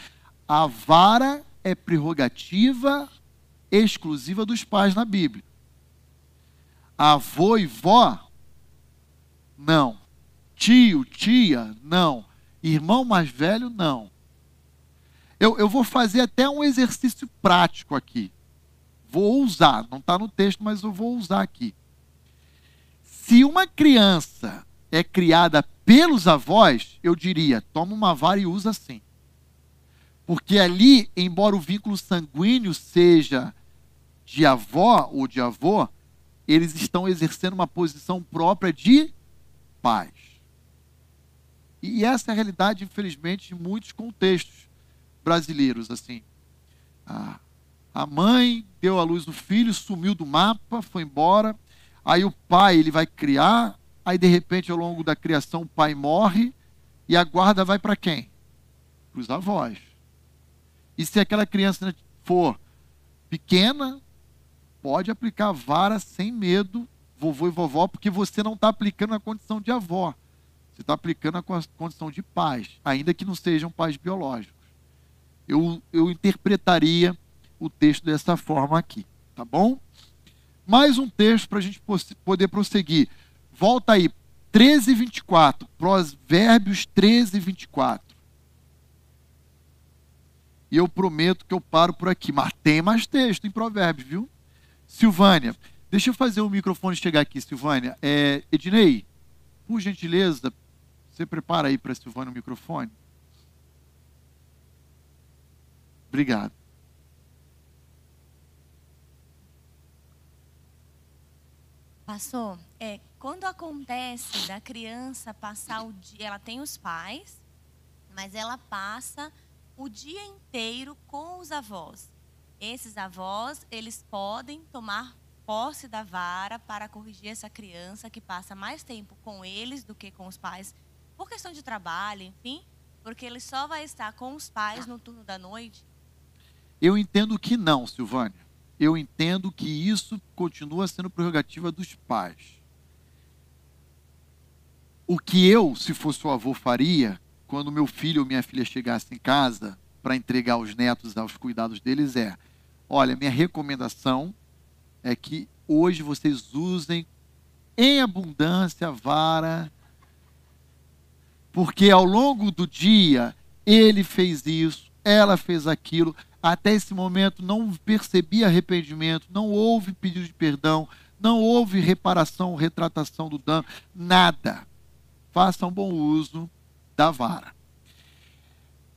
A vara é prerrogativa exclusiva dos pais na Bíblia avô e vó? Não. Tio, tia? Não. Irmão mais velho? Não. Eu, eu vou fazer até um exercício prático aqui. Vou usar, não está no texto, mas eu vou usar aqui. Se uma criança é criada pelos avós, eu diria, toma uma vara e usa assim. Porque ali, embora o vínculo sanguíneo seja de avó ou de avô, eles estão exercendo uma posição própria de paz. E essa é a realidade, infelizmente, de muitos contextos brasileiros. Assim, a, a mãe deu à luz o filho, sumiu do mapa, foi embora. Aí o pai ele vai criar, aí de repente ao longo da criação o pai morre e a guarda vai para quem? Para os avós. E se aquela criança for pequena, pode aplicar vara sem medo, vovô e vovó, porque você não está aplicando a condição de avó. Você está aplicando a condição de pais, ainda que não sejam pais biológicos. Eu, eu interpretaria o texto dessa forma aqui, tá bom? Mais um texto para a gente poder prosseguir. Volta aí, 13 e 24. Provérbios 13 e 24. E eu prometo que eu paro por aqui. Mas tem mais texto em Provérbios, viu? Silvânia, deixa eu fazer o microfone chegar aqui, Silvânia. É, Ednei, por gentileza, você prepara aí para Silvânia o microfone? Obrigado. Pastor, é, quando acontece da criança passar o dia, ela tem os pais, mas ela passa o dia inteiro com os avós esses avós, eles podem tomar posse da vara para corrigir essa criança que passa mais tempo com eles do que com os pais, por questão de trabalho, enfim, porque ele só vai estar com os pais no turno da noite? Eu entendo que não, Silvânia. Eu entendo que isso continua sendo prerrogativa dos pais. O que eu, se fosse o avô, faria quando meu filho ou minha filha chegasse em casa para entregar os netos aos cuidados deles é: olha, minha recomendação é que hoje vocês usem em abundância a vara, porque ao longo do dia ele fez isso, ela fez aquilo, até esse momento não percebi arrependimento, não houve pedido de perdão, não houve reparação, retratação do dano, nada. Façam bom uso da vara.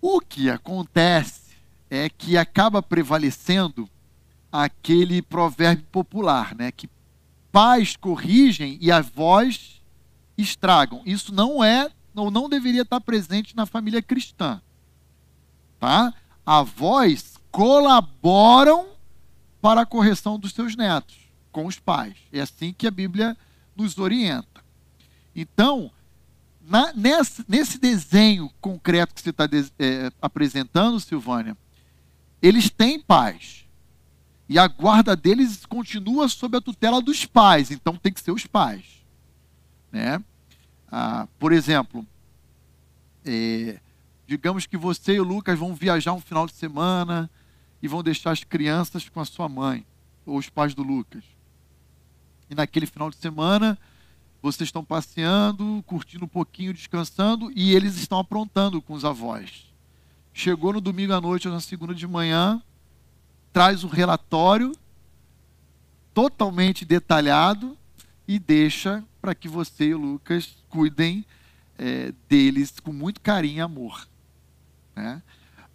O que acontece é que acaba prevalecendo aquele provérbio popular, né? Que pais corrigem e avós estragam. Isso não é, ou não deveria estar presente na família cristã. Tá? Avós colaboram para a correção dos seus netos com os pais. É assim que a Bíblia nos orienta. Então, na, nesse, nesse, desenho concreto que você está é, apresentando, Silvânia, eles têm pais. E a guarda deles continua sob a tutela dos pais, então tem que ser os pais. Né? Ah, por exemplo, é, digamos que você e o Lucas vão viajar um final de semana e vão deixar as crianças com a sua mãe, ou os pais do Lucas. E naquele final de semana, vocês estão passeando, curtindo um pouquinho, descansando, e eles estão aprontando com os avós. Chegou no domingo à noite ou na segunda de manhã, traz um relatório totalmente detalhado e deixa para que você e o Lucas cuidem é, deles com muito carinho e amor. Né?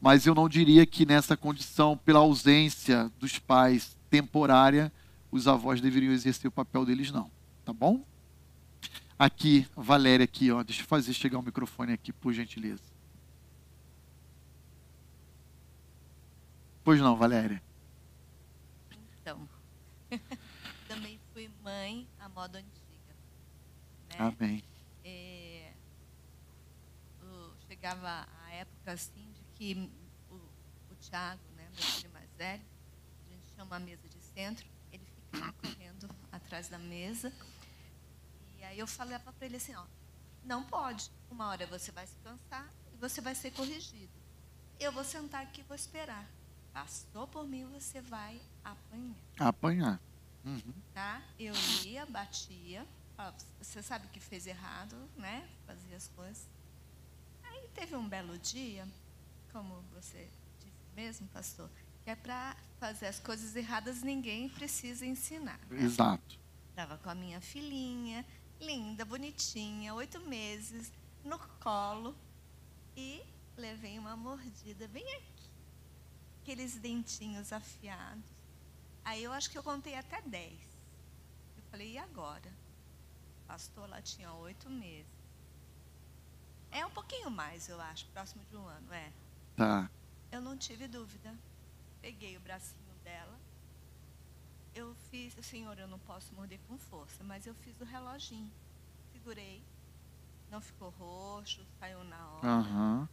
Mas eu não diria que nessa condição, pela ausência dos pais temporária, os avós deveriam exercer o papel deles, não. Tá bom? Aqui, Valéria, aqui, ó. Deixa eu fazer chegar o microfone aqui, por gentileza. Pois não, Valéria. Então, também fui mãe à moda antiga. Né? Amém. É, chegava a época assim de que o, o Tiago, né, meu filho mais velho, a gente chama uma mesa de centro, ele ficava correndo atrás da mesa. E aí eu falava para ele assim, ó, não pode. Uma hora você vai se cansar e você vai ser corrigido. Eu vou sentar aqui e vou esperar. Passou por mim, você vai apanhar. Apanhar. Uhum. Tá? Eu ia, batia. Você sabe que fez errado, né? Fazia as coisas. Teve um belo dia, como você disse mesmo, pastor, que é para fazer as coisas erradas ninguém precisa ensinar. Né? Exato. Estava com a minha filhinha, linda, bonitinha, oito meses, no colo, e levei uma mordida bem aqui aqueles dentinhos afiados. Aí eu acho que eu contei até dez. Eu falei, e agora? O pastor lá tinha oito meses. É um pouquinho mais, eu acho, próximo de um ano, é. Tá. Eu não tive dúvida. Peguei o bracinho dela. Eu fiz, senhor, eu não posso morder com força, mas eu fiz o reloginho. Segurei. Não ficou roxo, saiu na hora. Uhum.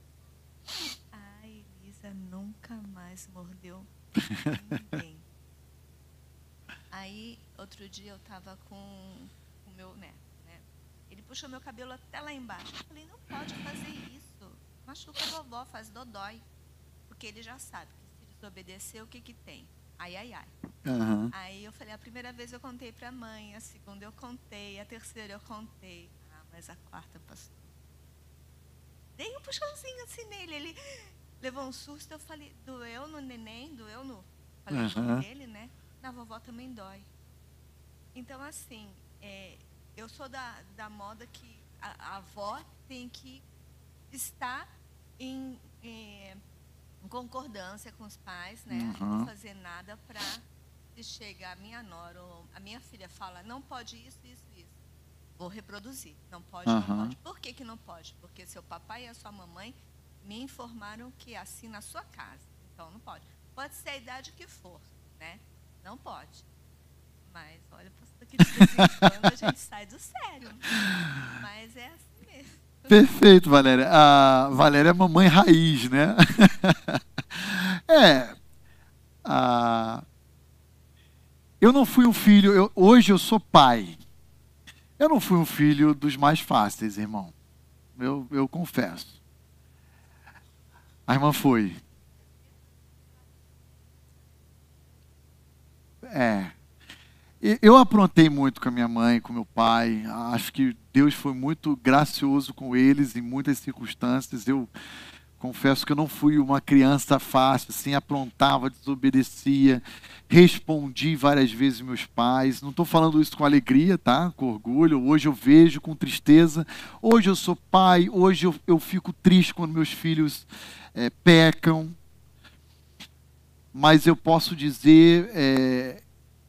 Elisa nunca mais mordeu ninguém. Aí, outro dia eu estava com o meu neto? Ele puxou meu cabelo até lá embaixo. Eu falei, não pode fazer isso. Machuca a vovó, faz dodói. Porque ele já sabe que se desobedecer, o que que tem? Ai, ai, ai. Uhum. Aí eu falei, a primeira vez eu contei para a mãe, a segunda eu contei, a terceira eu contei. Ah, mas a quarta passou. Dei um puxãozinho assim nele. Ele, levou um susto, eu falei, doeu no neném, doeu no. Falei uhum. dele, né? Na vovó também dói. Então, assim, é, eu sou da, da moda que a, a avó tem que estar em, em, em, concordância com os pais, né? Uhum. Não fazer nada para se chegar a minha nora ou a minha filha fala, não pode isso, isso, isso. Vou reproduzir. Não pode, uhum. não pode. Por que, que não pode? Porque seu papai e a sua mamãe me informaram que é assim na sua casa. Então não pode. Pode ser a idade que for, né? Não pode. Mas, olha, pastor, que quando a gente sai do sério. Mas é assim mesmo. Perfeito, Valéria. A Valéria é mamãe raiz, né? é. A... Eu não fui um filho, eu, hoje eu sou pai. Eu não fui um filho dos mais fáceis, irmão. Eu, eu confesso. A irmã foi. É. Eu aprontei muito com a minha mãe, com meu pai. Acho que Deus foi muito gracioso com eles em muitas circunstâncias. Eu confesso que eu não fui uma criança fácil, assim, aprontava, desobedecia, respondi várias vezes meus pais. Não estou falando isso com alegria, tá? Com orgulho. Hoje eu vejo com tristeza. Hoje eu sou pai. Hoje eu, eu fico triste quando meus filhos é, pecam. Mas eu posso dizer é,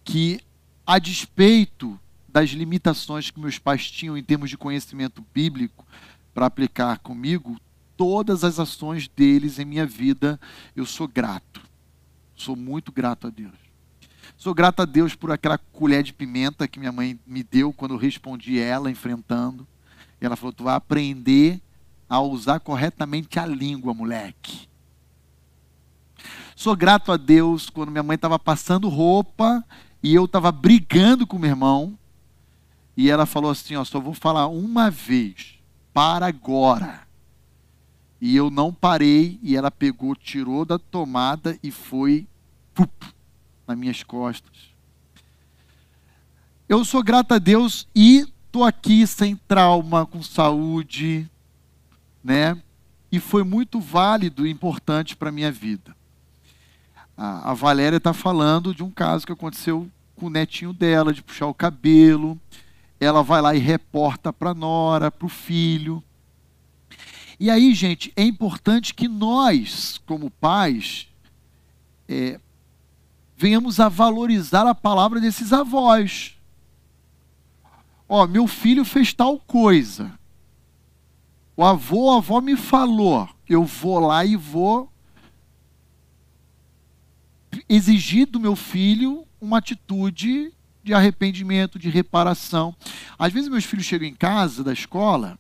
que a despeito das limitações que meus pais tinham em termos de conhecimento bíblico para aplicar comigo, todas as ações deles em minha vida, eu sou grato. Sou muito grato a Deus. Sou grato a Deus por aquela colher de pimenta que minha mãe me deu quando eu respondi ela enfrentando. E ela falou: Tu vai aprender a usar corretamente a língua, moleque. Sou grato a Deus quando minha mãe estava passando roupa e eu estava brigando com meu irmão, e ela falou assim: Ó, só vou falar uma vez, para agora. E eu não parei, e ela pegou, tirou da tomada e foi pup, nas minhas costas. Eu sou grato a Deus e estou aqui sem trauma, com saúde, né? E foi muito válido e importante para a minha vida a, a Valéria está falando de um caso que aconteceu com o netinho dela, de puxar o cabelo. Ela vai lá e reporta para a nora, para o filho. E aí, gente, é importante que nós, como pais, é, venhamos a valorizar a palavra desses avós. Ó, meu filho fez tal coisa. O avô, a avó me falou. Eu vou lá e vou exigir do meu filho uma atitude de arrependimento, de reparação. Às vezes meus filhos chegam em casa da escola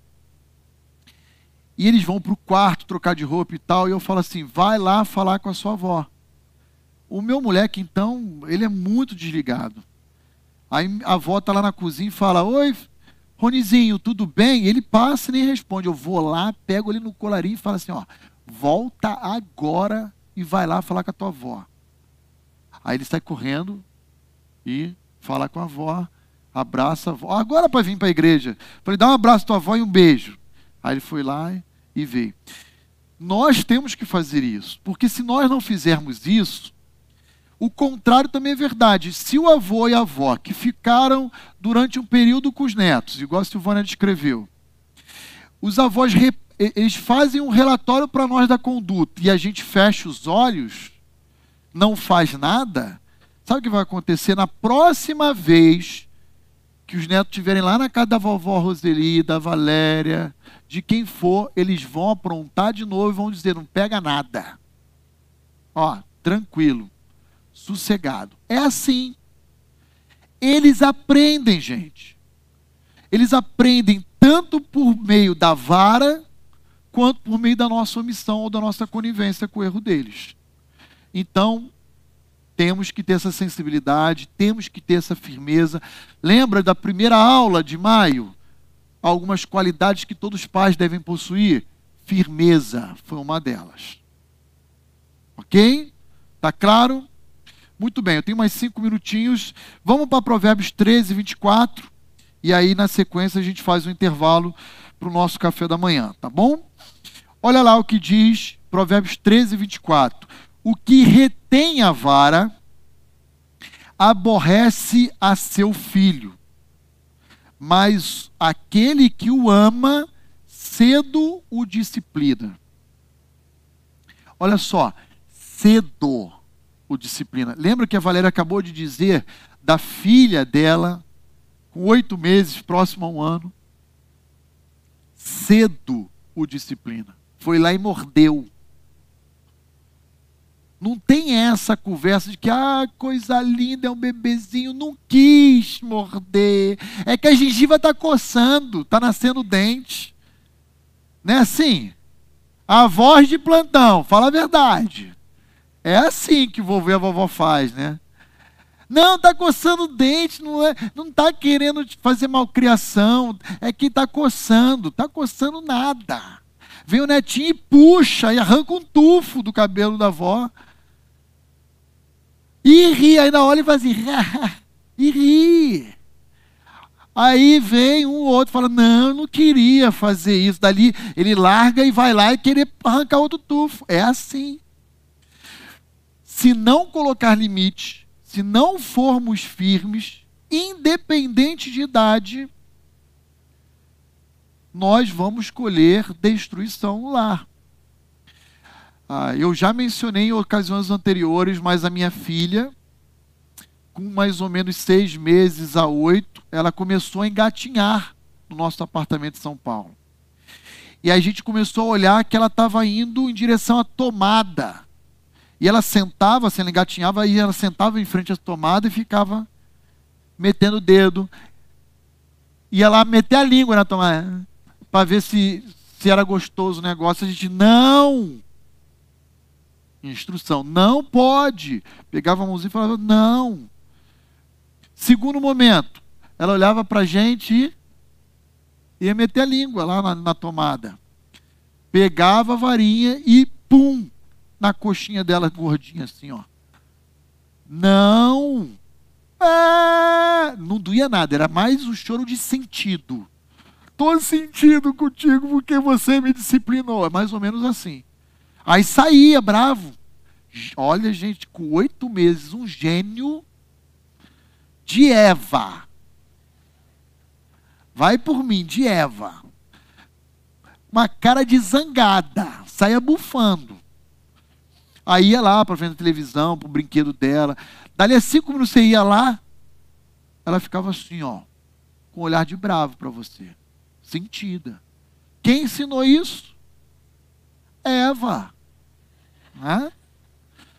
e eles vão para o quarto trocar de roupa e tal, e eu falo assim: vai lá falar com a sua avó. O meu moleque, então, ele é muito desligado. Aí a avó está lá na cozinha e fala: Oi, Ronizinho, tudo bem? Ele passa e nem responde. Eu vou lá, pego ele no colarinho e falo assim: Ó, volta agora e vai lá falar com a tua avó. Aí ele sai correndo e fala com a avó, abraça a avó. Agora para vir para a igreja. Falei, dá um abraço à tua avó e um beijo. Aí ele foi lá e veio. Nós temos que fazer isso, porque se nós não fizermos isso, o contrário também é verdade. Se o avô e a avó que ficaram durante um período com os netos, igual a Silvana descreveu, os avós eles fazem um relatório para nós da conduta e a gente fecha os olhos, não faz nada, sabe o que vai acontecer? Na próxima vez que os netos estiverem lá na casa da vovó Roseli, da Valéria, de quem for, eles vão aprontar de novo e vão dizer: não pega nada. Ó, tranquilo, sossegado. É assim. Eles aprendem, gente. Eles aprendem tanto por meio da vara, quanto por meio da nossa omissão ou da nossa conivência com o erro deles. Então, temos que ter essa sensibilidade, temos que ter essa firmeza. Lembra da primeira aula de maio? Algumas qualidades que todos os pais devem possuir. Firmeza foi uma delas. Ok? Tá claro? Muito bem, eu tenho mais cinco minutinhos. Vamos para Provérbios 13, 24. E aí, na sequência, a gente faz um intervalo para o nosso café da manhã, tá bom? Olha lá o que diz Provérbios 13, 24. O que retém a vara aborrece a seu filho, mas aquele que o ama cedo o disciplina. Olha só, cedo o disciplina. Lembra que a Valéria acabou de dizer da filha dela, com oito meses, próximo a um ano? Cedo o disciplina. Foi lá e mordeu. Não tem essa conversa de que, ah, coisa linda, é um bebezinho, não quis morder. É que a gengiva está coçando, está nascendo dente. Não é assim? A voz de plantão, fala a verdade. É assim que vovô e a vovó faz, né? Não, está coçando o dente, não é, não está querendo fazer malcriação, é que está coçando, está coçando nada. Vem o netinho e puxa, e arranca um tufo do cabelo da avó. E ri, ainda olha e faz assim, e ri. Aí vem um outro fala: Não, eu não queria fazer isso. Dali ele larga e vai lá e querer arrancar outro tufo. É assim. Se não colocar limite, se não formos firmes, independente de idade, nós vamos colher destruição lá. Ah, eu já mencionei em ocasiões anteriores, mas a minha filha, com mais ou menos seis meses a oito, ela começou a engatinhar no nosso apartamento de São Paulo. E a gente começou a olhar que ela estava indo em direção à tomada. E ela sentava, assim, ela engatinhava, e ela sentava em frente à tomada e ficava metendo o dedo. Ia lá meter a língua na tomada, para ver se, se era gostoso o negócio. A gente, não! Instrução, não pode. Pegava a mãozinha e falava, não. Segundo momento, ela olhava para a gente e ia meter a língua lá na, na tomada. Pegava a varinha e pum, na coxinha dela gordinha assim, ó. Não. Ah, não doía nada, era mais um choro de sentido. Tô sentindo contigo porque você me disciplinou. É mais ou menos assim. Aí saía bravo. Olha, gente, com oito meses, um gênio de Eva. Vai por mim, de Eva. Uma cara de zangada. Saia bufando. Aí ia lá para frente da televisão, para o brinquedo dela. Dali a cinco minutos você ia lá, ela ficava assim, ó, com um olhar de bravo para você. Sentida. Quem ensinou isso? Eva. Né?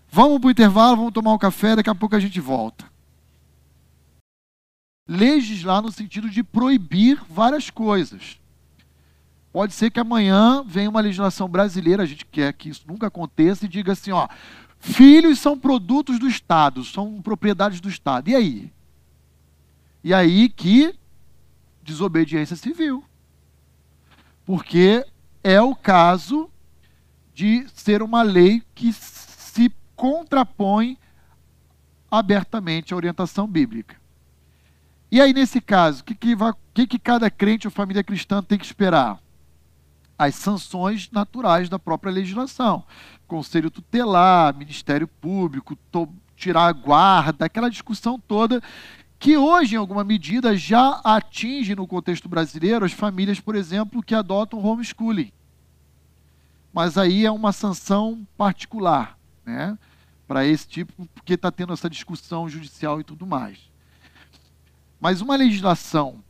Vamos para o intervalo, vamos tomar um café, daqui a pouco a gente volta. Legislar no sentido de proibir várias coisas. Pode ser que amanhã venha uma legislação brasileira, a gente quer que isso nunca aconteça, e diga assim: ó, filhos são produtos do Estado, são propriedades do Estado. E aí? E aí que desobediência civil. Porque é o caso de ser uma lei que se contrapõe abertamente à orientação bíblica. E aí, nesse caso, o que, que, que, que cada crente ou família cristã tem que esperar? as sanções naturais da própria legislação. Conselho tutelar, Ministério Público, tirar a guarda, aquela discussão toda que hoje, em alguma medida, já atinge no contexto brasileiro as famílias, por exemplo, que adotam homeschooling. Mas aí é uma sanção particular, né? Para esse tipo, porque está tendo essa discussão judicial e tudo mais. Mas uma legislação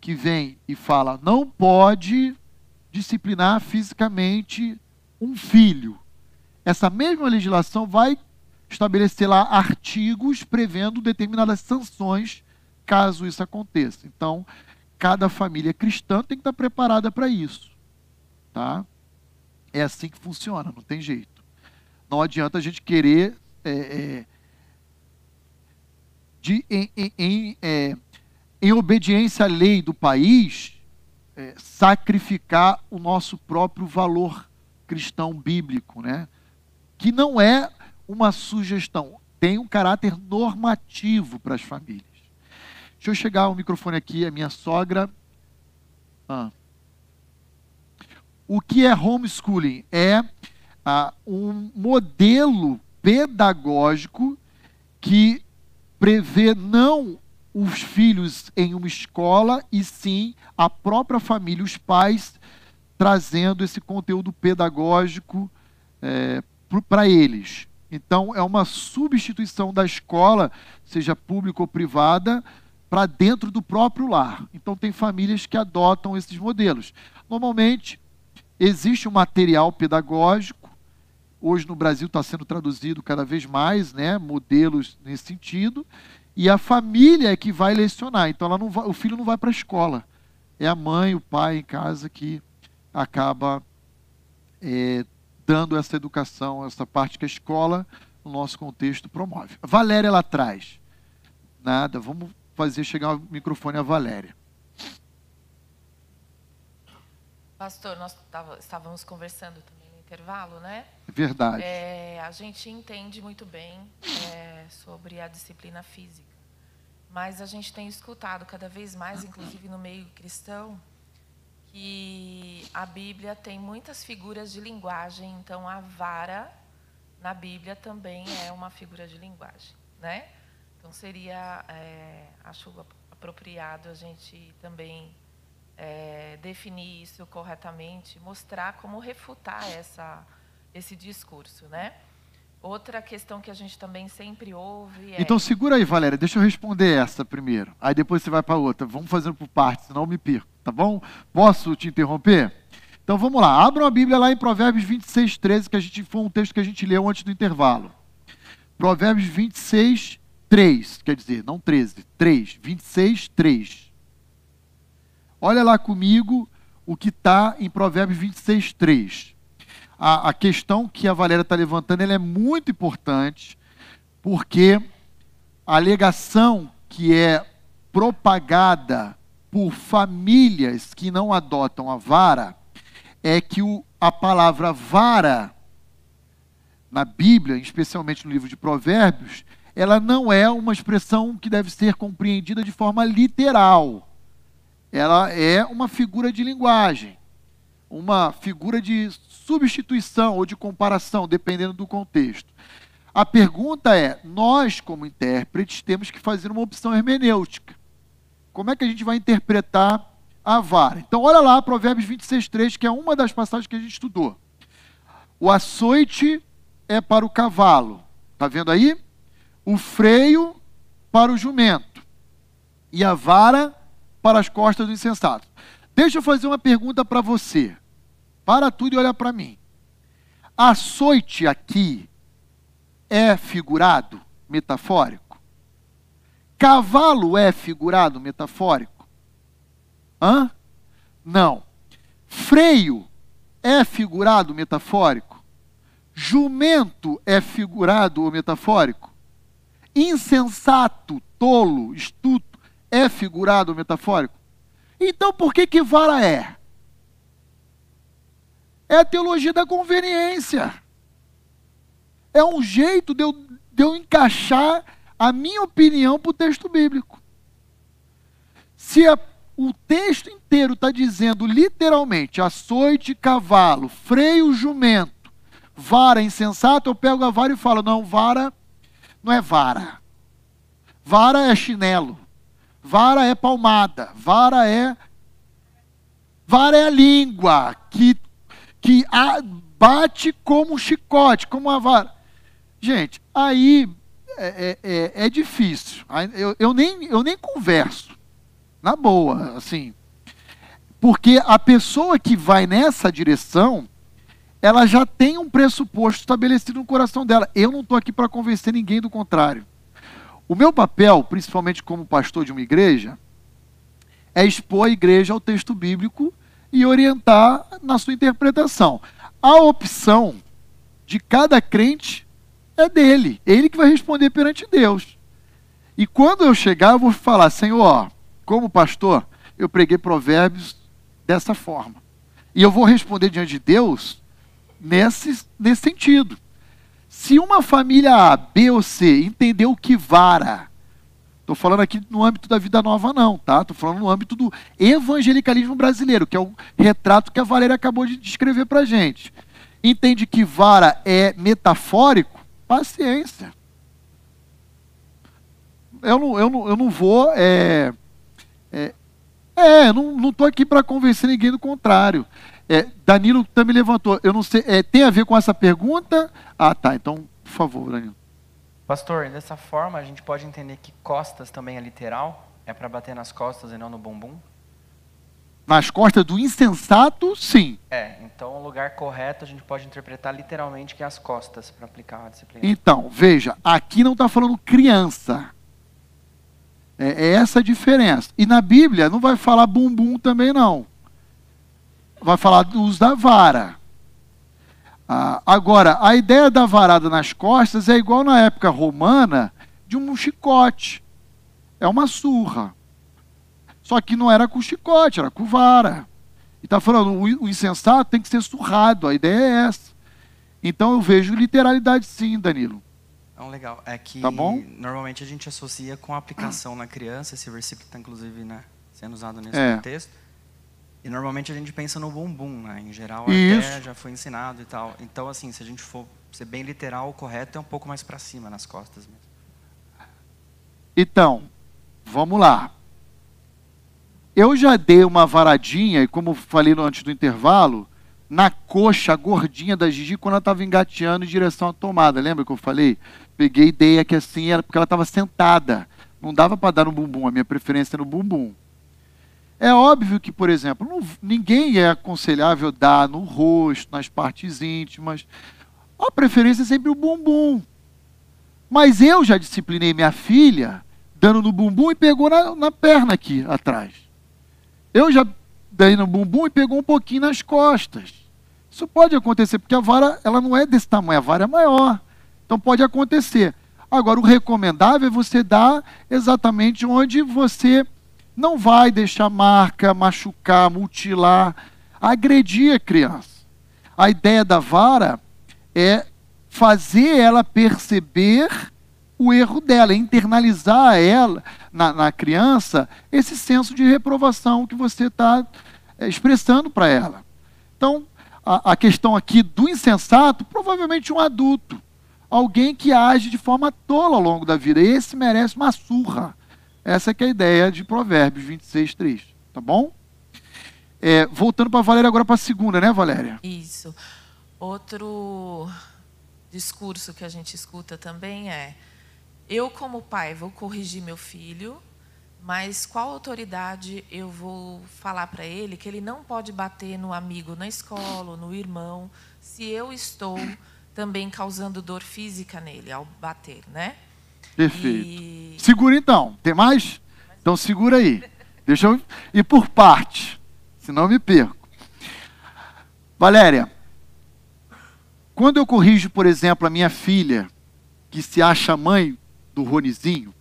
que vem e fala não pode disciplinar fisicamente um filho. Essa mesma legislação vai estabelecer lá artigos prevendo determinadas sanções caso isso aconteça. Então, cada família cristã tem que estar preparada para isso. Tá? É assim que funciona, não tem jeito. Não adianta a gente querer é, é, de, em, em, é, em obediência à lei do país, é, sacrificar o nosso próprio valor cristão bíblico, né? que não é uma sugestão, tem um caráter normativo para as famílias. Deixa eu chegar o microfone aqui, a minha sogra. Ah. O que é homeschooling? É ah, um modelo pedagógico que prevê não os filhos em uma escola e sim a própria família, os pais, trazendo esse conteúdo pedagógico é, para eles. Então, é uma substituição da escola, seja pública ou privada, para dentro do próprio lar. Então, tem famílias que adotam esses modelos. Normalmente, existe um material pedagógico hoje no Brasil está sendo traduzido cada vez mais, né, modelos nesse sentido, e a família é que vai lecionar. Então vai, o filho não vai para a escola, é a mãe, o pai em casa que acaba é, dando essa educação, essa parte que a escola, no nosso contexto, promove. Valéria lá atrás. Nada, vamos fazer chegar o microfone a Valéria. Pastor, nós estávamos conversando também no intervalo, né? Verdade. É, a gente entende muito bem é, sobre a disciplina física, mas a gente tem escutado cada vez mais, inclusive no meio cristão, que a Bíblia tem muitas figuras de linguagem, então a vara na Bíblia também é uma figura de linguagem, né? Então seria, é, acho apropriado a gente também é, definir isso corretamente, mostrar como refutar essa, esse discurso, né? Outra questão que a gente também sempre ouve é... Então segura aí, Valéria, deixa eu responder essa primeiro. Aí depois você vai para outra. Vamos fazendo por partes, senão eu me perco, tá bom? Posso te interromper? Então vamos lá. Abram a Bíblia lá em Provérbios 26, 13, que a gente foi um texto que a gente leu antes do intervalo. Provérbios 26, 3, quer dizer, não 13, 3, 26, 3. Olha lá comigo o que está em Provérbios 26, 3. A, a questão que a Valéria está levantando é muito importante, porque a alegação que é propagada por famílias que não adotam a vara é que o, a palavra vara na Bíblia, especialmente no livro de Provérbios, ela não é uma expressão que deve ser compreendida de forma literal ela é uma figura de linguagem, uma figura de substituição ou de comparação, dependendo do contexto. A pergunta é: nós, como intérpretes, temos que fazer uma opção hermenêutica. Como é que a gente vai interpretar a vara? Então, olha lá, Provérbios 26, 3, que é uma das passagens que a gente estudou. O açoite é para o cavalo. Está vendo aí? O freio para o jumento. E a vara para as costas do insensato. Deixa eu fazer uma pergunta para você. Para tudo e olha para mim. Açoite aqui é figurado, metafórico? Cavalo é figurado, metafórico? Hã? Não. Freio é figurado, metafórico? Jumento é figurado ou metafórico? Insensato, tolo, estuto é figurado ou metafórico? Então por que que vara é? É a teologia da conveniência. É um jeito de eu, de eu encaixar a minha opinião para o texto bíblico. Se a, o texto inteiro está dizendo literalmente açoite, cavalo, freio, jumento, vara, insensato, eu pego a vara e falo: não, vara não é vara. Vara é chinelo. Vara é palmada, vara é vara é a língua que que bate como um chicote, como uma vara. Gente, aí é, é, é, é difícil. Eu, eu, nem, eu nem converso. Na boa, assim. Porque a pessoa que vai nessa direção, ela já tem um pressuposto estabelecido no coração dela. Eu não estou aqui para convencer ninguém do contrário. O meu papel, principalmente como pastor de uma igreja, é expor a igreja ao texto bíblico e orientar na sua interpretação. A opção de cada crente é dele, ele que vai responder perante Deus. E quando eu chegar, eu vou falar, Senhor, como pastor, eu preguei provérbios dessa forma. E eu vou responder diante de Deus nesse, nesse sentido. Se uma família A, B ou C entendeu que vara, estou falando aqui no âmbito da vida nova não, tá? Estou falando no âmbito do evangelicalismo brasileiro, que é o retrato que a Valéria acabou de descrever para gente. Entende que vara é metafórico? Paciência. Eu não, eu não, eu não vou. É, é, é não estou aqui para convencer ninguém do contrário. É, Danilo também levantou. Eu não sei. É, tem a ver com essa pergunta? Ah, tá. Então, por favor, Danilo. Pastor, dessa forma a gente pode entender que costas também é literal? É para bater nas costas e não no bumbum? Nas costas do insensato, sim. É, então o lugar correto a gente pode interpretar literalmente que é as costas para aplicar a disciplina. Então, veja, aqui não está falando criança. É, é essa a diferença. E na Bíblia não vai falar bumbum também, não. Vai falar do uso da vara. Ah, agora, a ideia da varada nas costas é igual na época romana de um chicote. É uma surra. Só que não era com chicote, era com vara. E está falando, o, insensato tem que ser surrado. A ideia é essa. Então eu vejo literalidade sim, Danilo. Não, legal. É que Tá normalmente a gente associa com a aplicação na criança, esse versículo está inclusive né, sendo usado nesse É. contexto. E normalmente a gente pensa no bumbum, né? Em geral Isso. até já foi ensinado e tal. Então, assim, se a gente for ser bem literal, o correto é um pouco mais para cima, nas costas mesmo. Então, vamos lá. Eu já dei uma varadinha, e como falei antes do intervalo, na coxa gordinha da Gigi quando ela estava engateando em direção à tomada. Lembra que eu falei? Peguei e dei aqui assim, era porque ela estava sentada. Não dava para dar no bumbum, a minha preferência é no bumbum. É óbvio que, por exemplo, não- ninguém é aconselhável dar no rosto, nas partes íntimas. A preferência é sempre o bumbum. Mas eu já disciplinei minha filha dando no bumbum e pegou na, na perna aqui atrás. Eu já dei no bumbum e pegou um pouquinho nas costas. Isso pode acontecer, porque a vara ela não é desse tamanho, a vara é maior. Então pode acontecer. Agora, o recomendável é você dar exatamente onde você não vai deixar marca, machucar, mutilar, agredir a criança. A ideia da vara é fazer ela perceber o erro dela, internalizar ela, na, na criança, esse senso de reprovação que você está expressando para ela. Então, a, a questão aqui do insensato, provavelmente um adulto, alguém que age de forma tola ao longo da vida. Esse merece uma surra. Essa é a ideia de Provérbios 26, 3. Tá bom? É, voltando para Valéria agora para a segunda, né, Valéria? Isso. Outro discurso que a gente escuta também é: eu, como pai, vou corrigir meu filho, mas qual autoridade eu vou falar para ele que ele não pode bater no amigo na escola, no irmão, se eu estou também causando dor física nele ao bater, né? Perfeito. Segura então. Tem mais? Então segura aí. Deixa eu ir por parte, senão eu me perco. Valéria, quando eu corrijo, por exemplo, a minha filha, que se acha mãe do Ronizinho,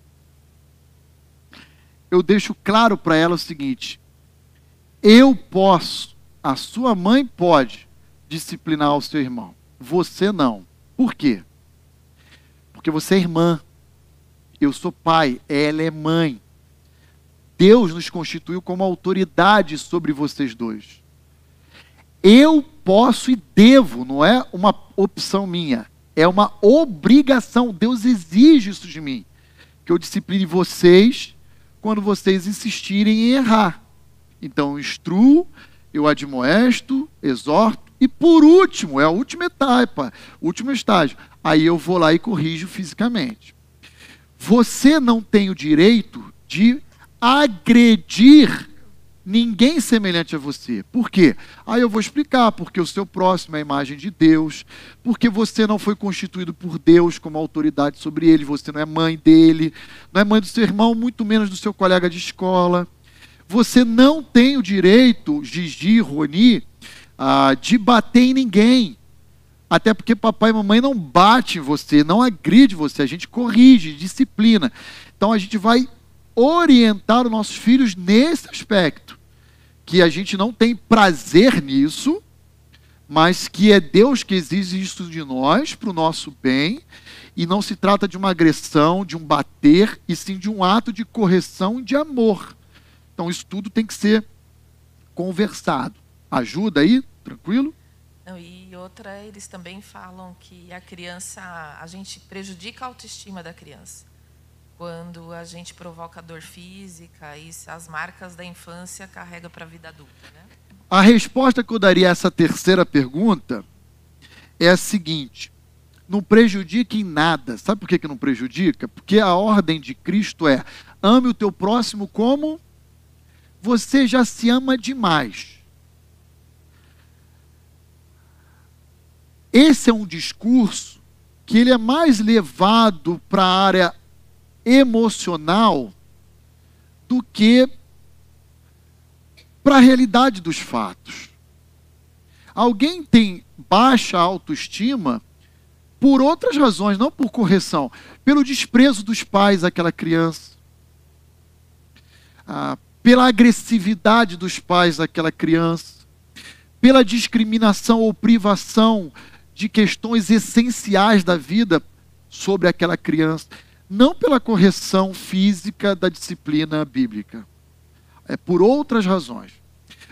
eu deixo claro para ela o seguinte: eu posso, a sua mãe pode disciplinar o seu irmão, você não. Por quê? Porque você é irmã, eu sou pai, ela é mãe. Deus nos constituiu como autoridade sobre vocês dois. Eu posso e devo, não é uma opção minha, é uma obrigação. Deus exige isso de mim, que eu discipline vocês quando vocês insistirem em errar. Então, eu instruo, eu admoesto, exorto, e por último, é a última etapa, último estágio, aí eu vou lá e corrijo fisicamente. Você não tem o direito de agredir ninguém semelhante a você. Por quê? Aí eu vou explicar, porque o seu próximo é a imagem de Deus, porque você não foi constituído por Deus como autoridade sobre ele, você não é mãe dele, não é mãe do seu irmão, muito menos do seu colega de escola. Você não tem o direito, Gigi, Roni, ah, de bater em ninguém. Até porque papai e mamãe não bate em você, não agride você, a gente corrige, disciplina. Então a gente vai orientar os nossos filhos nesse aspecto, que a gente não tem prazer nisso, mas que é Deus que exige isso de nós para o nosso bem, e não se trata de uma agressão, de um bater, e sim de um ato de correção de amor. Então isso tudo tem que ser conversado. Ajuda aí? Tranquilo? Não, e outra, eles também falam que a criança, a gente prejudica a autoestima da criança. Quando a gente provoca dor física e as marcas da infância carrega para a vida adulta, né? A resposta que eu daria a essa terceira pergunta é a seguinte: não prejudica em nada. Sabe por que, que não prejudica? Porque a ordem de Cristo é: ame o teu próximo como você já se ama demais. Esse é um discurso que ele é mais levado para a área emocional do que para a realidade dos fatos. Alguém tem baixa autoestima por outras razões, não por correção, pelo desprezo dos pais àquela criança, ah, pela agressividade dos pais àquela criança, pela discriminação ou privação de questões essenciais da vida sobre aquela criança, não pela correção física da disciplina bíblica, é por outras razões.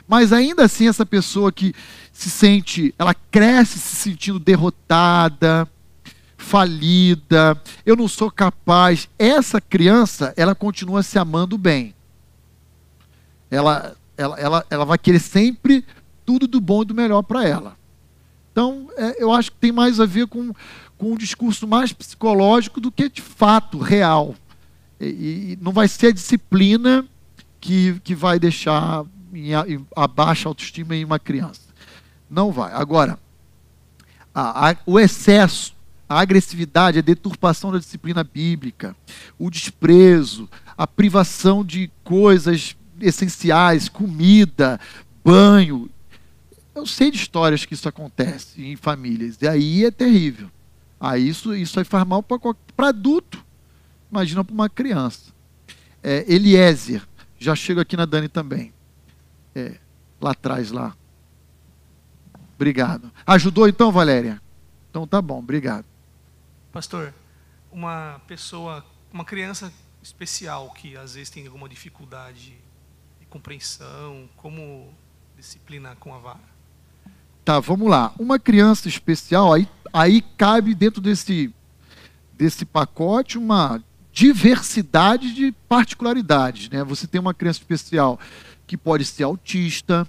Mas ainda assim, essa pessoa que se sente, ela cresce se sentindo derrotada, falida, eu não sou capaz. Essa criança, ela continua se amando bem. Ela, ela, ela, ela vai querer sempre tudo do bom e do melhor para ela. Então, é, eu acho que tem mais a ver com, com um discurso mais psicológico do que de fato real. E, e não vai ser a disciplina que, que vai deixar em, em, a baixa autoestima em uma criança. Não vai. Agora, a, a, o excesso a agressividade, a deturpação da disciplina bíblica, o desprezo, a privação de coisas essenciais, comida, banho. Eu sei de histórias que isso acontece em famílias, e aí é terrível. Aí isso, isso aí faz mal para adulto. Imagina para uma criança. É, Eliezer, já chego aqui na Dani também. É, lá atrás, lá. Obrigado. Ajudou então, Valéria? Então tá bom, obrigado. Pastor, uma pessoa, uma criança especial que às vezes tem alguma dificuldade de compreensão, como disciplinar com a vara? Tá, vamos lá. Uma criança especial, aí, aí cabe dentro desse, desse pacote uma diversidade de particularidades. Né? Você tem uma criança especial que pode ser autista,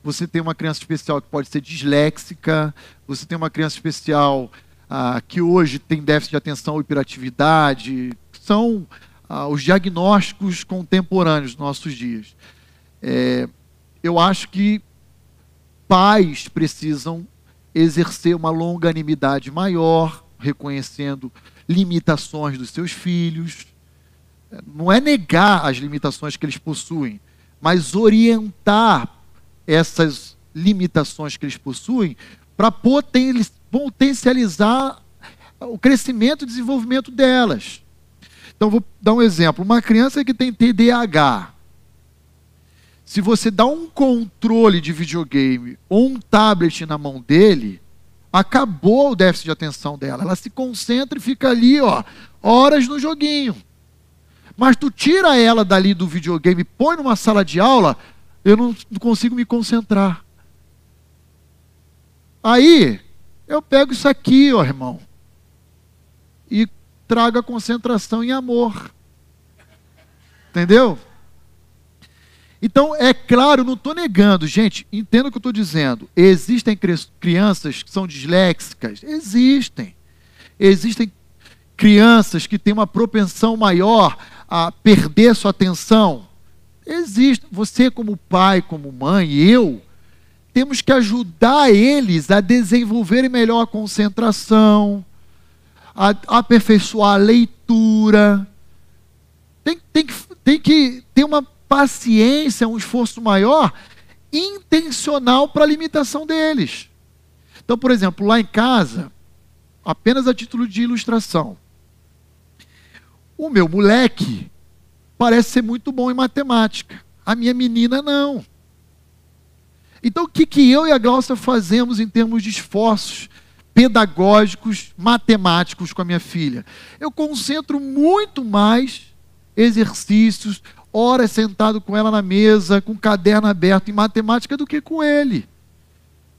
você tem uma criança especial que pode ser disléxica, você tem uma criança especial ah, que hoje tem déficit de atenção ou hiperatividade, são ah, os diagnósticos contemporâneos dos nossos dias. É, eu acho que pais precisam exercer uma longanimidade maior, reconhecendo limitações dos seus filhos. Não é negar as limitações que eles possuem, mas orientar essas limitações que eles possuem para potencializar o crescimento e desenvolvimento delas. Então, vou dar um exemplo. Uma criança que tem TDAH, se você dá um controle de videogame ou um tablet na mão dele, acabou o déficit de atenção dela. Ela se concentra e fica ali, ó, horas no joguinho. Mas tu tira ela dali do videogame, põe numa sala de aula, eu não consigo me concentrar. Aí, eu pego isso aqui, ó irmão, e trago a concentração em amor. Entendeu? Então, é claro, não estou negando, gente, entenda o que eu estou dizendo. Existem crianças que são disléxicas? Existem. Existem crianças que têm uma propensão maior a perder sua atenção? Existe. Você, como pai, como mãe, eu, temos que ajudar eles a desenvolverem melhor a concentração, a, a aperfeiçoar a leitura. Tem, tem, que, tem que ter uma paciência, um esforço maior, intencional para a limitação deles. Então, por exemplo, lá em casa, apenas a título de ilustração, o meu moleque parece ser muito bom em matemática. A minha menina não. Então, o que, que eu e a Glaucia fazemos em termos de esforços pedagógicos, matemáticos com a minha filha? Eu concentro muito mais exercícios, horas sentado com ela na mesa, com o caderno aberto em matemática do que com ele.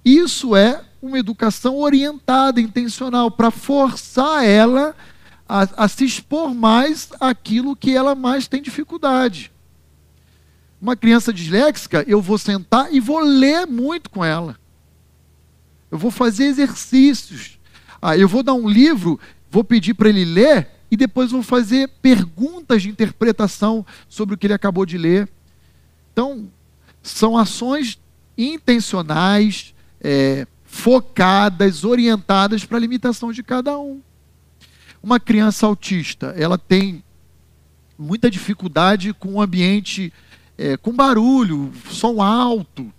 Isso é uma educação orientada, intencional, para forçar ela a, a se expor mais àquilo que ela mais tem dificuldade uma criança disléxica, eu vou sentar e vou ler muito com ela. Eu vou fazer exercícios. Ah, eu vou dar um livro, vou pedir para ele ler e depois vou fazer perguntas de interpretação sobre o que ele acabou de ler. Então, são ações intencionais, é, focadas, orientadas para a limitação de cada um. Uma criança autista, ela tem muita dificuldade com o ambiente é, com barulho, som alto.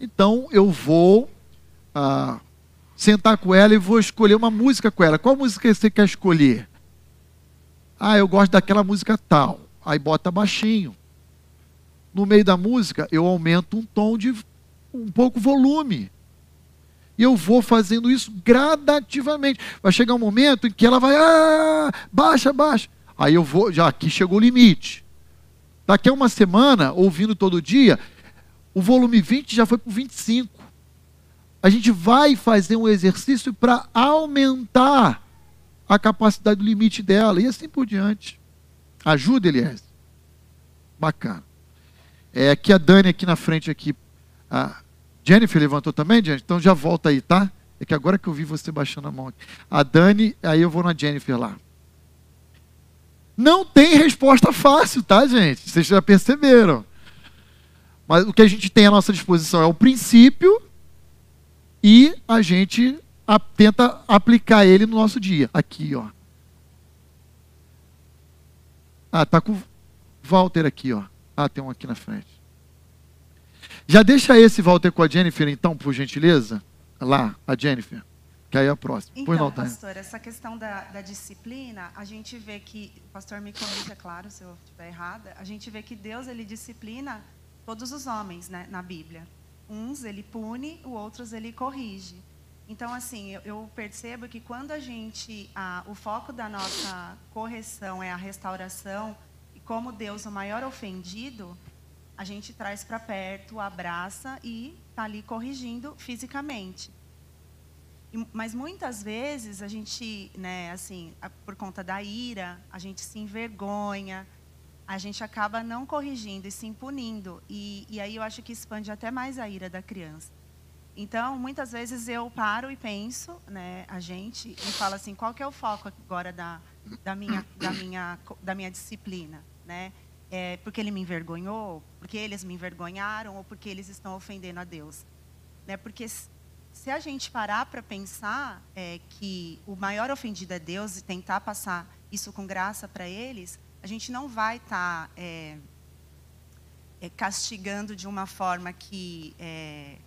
Então eu vou ah, sentar com ela e vou escolher uma música com ela. Qual música você quer escolher? Ah, eu gosto daquela música tal. Aí bota baixinho. No meio da música, eu aumento um tom de um pouco volume. E eu vou fazendo isso gradativamente. Vai chegar um momento em que ela vai, ah, baixa, baixa. Aí eu vou, já aqui chegou o limite. Daqui a uma semana, ouvindo todo dia, o volume 20 já foi para o 25. A gente vai fazer um exercício para aumentar a capacidade do limite dela e assim por diante. Ajuda, Elias. Bacana. É aqui a Dani aqui na frente aqui. A Jennifer levantou também, Jennifer? Então já volta aí, tá? É que agora que eu vi você baixando a mão aqui. A Dani, aí eu vou na Jennifer lá. Não tem resposta fácil, tá, gente? Vocês já perceberam. Mas o que a gente tem à nossa disposição é o princípio e a gente a, tenta aplicar ele no nosso dia. Aqui, ó. Ah, tá com o Walter aqui, ó. Ah, tem um aqui na frente. Já deixa esse Walter com a Jennifer, então, por gentileza. Lá, a Jennifer. Que aí é a próxima. Então, não, pastor, essa questão da, da, disciplina, a gente vê que, o pastor me corrija, é claro, se eu estiver errada, a gente vê que Deus, ele disciplina todos os homens né, na Bíblia. Uns ele pune, os outros ele corrige. Então, assim, eu, percebo que quando a gente, a, o foco da nossa correção é a restauração, e como Deus o maior ofendido, a gente traz para perto, abraça e está ali corrigindo fisicamente mas muitas vezes a gente, né, assim, por conta da ira, a gente se envergonha, a gente acaba não corrigindo e se impunindo. E, e aí eu acho que expande até mais a ira da criança. Então, muitas vezes eu paro e penso, né, a gente, e falo assim, qual que é o foco agora da, da, minha, da, minha, da minha disciplina? Né? É porque ele me envergonhou? Porque eles me envergonharam? Ou porque eles estão ofendendo a Deus? Né? Porque se a gente parar para pensar é, que o maior ofendido é Deus e tentar passar isso com graça para eles, a gente não vai estar tá, é, é, castigando de uma forma que, é,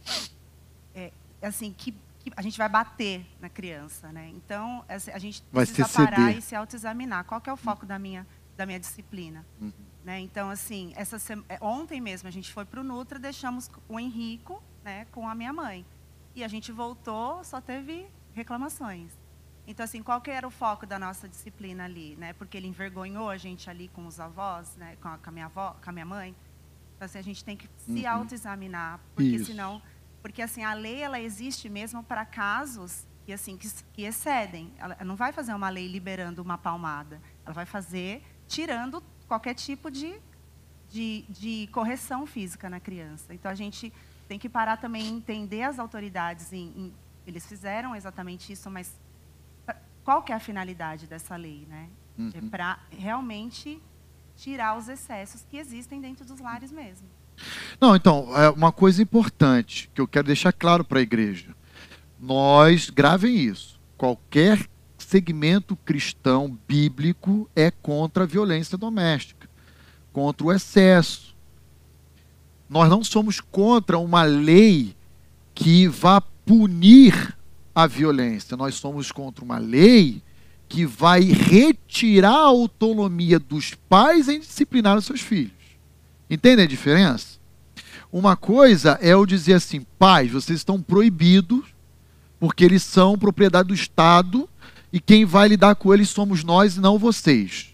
assim, que, que, a gente vai bater na criança, né? Então a gente vai precisa parar e se autoexaminar. Qual que é o foco da minha da minha disciplina? Uhum. Né? Então assim, essa é, ontem mesmo a gente foi para o Nutra, deixamos o Henrico, né, com a minha mãe. E a gente voltou, só teve reclamações. Então, assim, qual que era o foco da nossa disciplina ali? Né? Porque ele envergonhou a gente ali com os avós, né? com, a, com a minha avó, com a minha mãe. Então, assim, a gente tem que se uhum. autoexaminar, porque Isso. senão... Porque, assim, a lei, ela existe mesmo para casos que, assim, que, que excedem. Ela não vai fazer uma lei liberando uma palmada. Ela vai fazer tirando qualquer tipo de, de, de correção física na criança. Então, a gente tem que parar também e entender as autoridades. Em, em, eles fizeram exatamente isso, mas qual que é a finalidade dessa lei? Né? Uhum. É para realmente tirar os excessos que existem dentro dos lares mesmo. Não, então, é uma coisa importante que eu quero deixar claro para a igreja. Nós, gravem isso, qualquer segmento cristão bíblico é contra a violência doméstica, contra o excesso, nós não somos contra uma lei que vá punir a violência. Nós somos contra uma lei que vai retirar a autonomia dos pais em disciplinar os seus filhos. Entende a diferença? Uma coisa é eu dizer assim, pais, vocês estão proibidos, porque eles são propriedade do Estado, e quem vai lidar com eles somos nós e não vocês.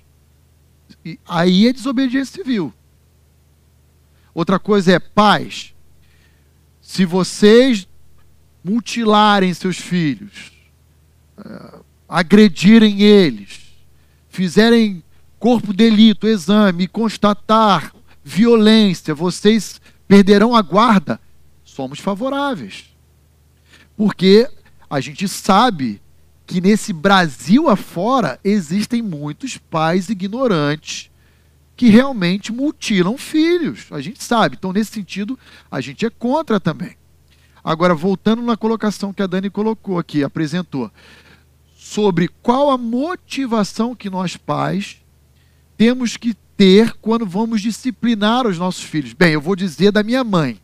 E aí é desobediência civil. Outra coisa é pais. Se vocês mutilarem seus filhos, uh, agredirem eles, fizerem corpo delito, exame constatar violência, vocês perderão a guarda. Somos favoráveis. Porque a gente sabe que nesse Brasil afora existem muitos pais ignorantes que realmente mutilam filhos. A gente sabe. Então, nesse sentido, a gente é contra também. Agora, voltando na colocação que a Dani colocou aqui, apresentou, sobre qual a motivação que nós pais temos que ter quando vamos disciplinar os nossos filhos. Bem, eu vou dizer da minha mãe.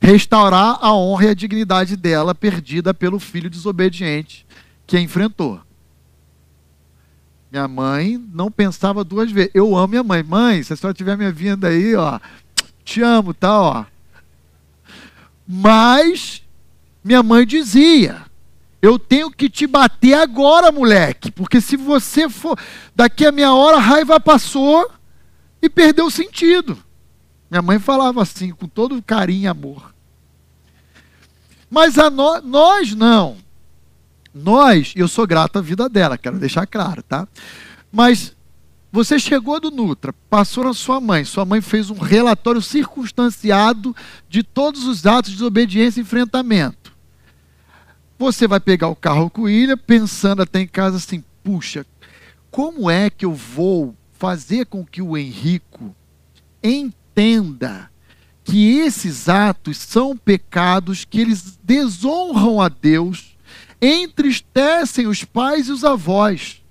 Restaurar a honra e a dignidade dela perdida pelo filho desobediente que a enfrentou. Minha mãe não pensava duas vezes. Eu amo minha mãe. Mãe, se a senhora estiver me vindo aí, ó, te amo, tá, ó. Mas minha mãe dizia: eu tenho que te bater agora, moleque, porque se você for daqui a meia hora a raiva passou e perdeu o sentido. Minha mãe falava assim, com todo carinho e amor. Mas a no, nós não. Nós, eu sou grato à vida dela, quero deixar claro, tá? Mas você chegou do Nutra, passou na sua mãe, sua mãe fez um relatório circunstanciado de todos os atos de desobediência e enfrentamento. Você vai pegar o carro com William, pensando até em casa assim: puxa, como é que eu vou fazer com que o Henrico entenda que esses atos são pecados, que eles desonram a Deus, entristecem os pais e os avós.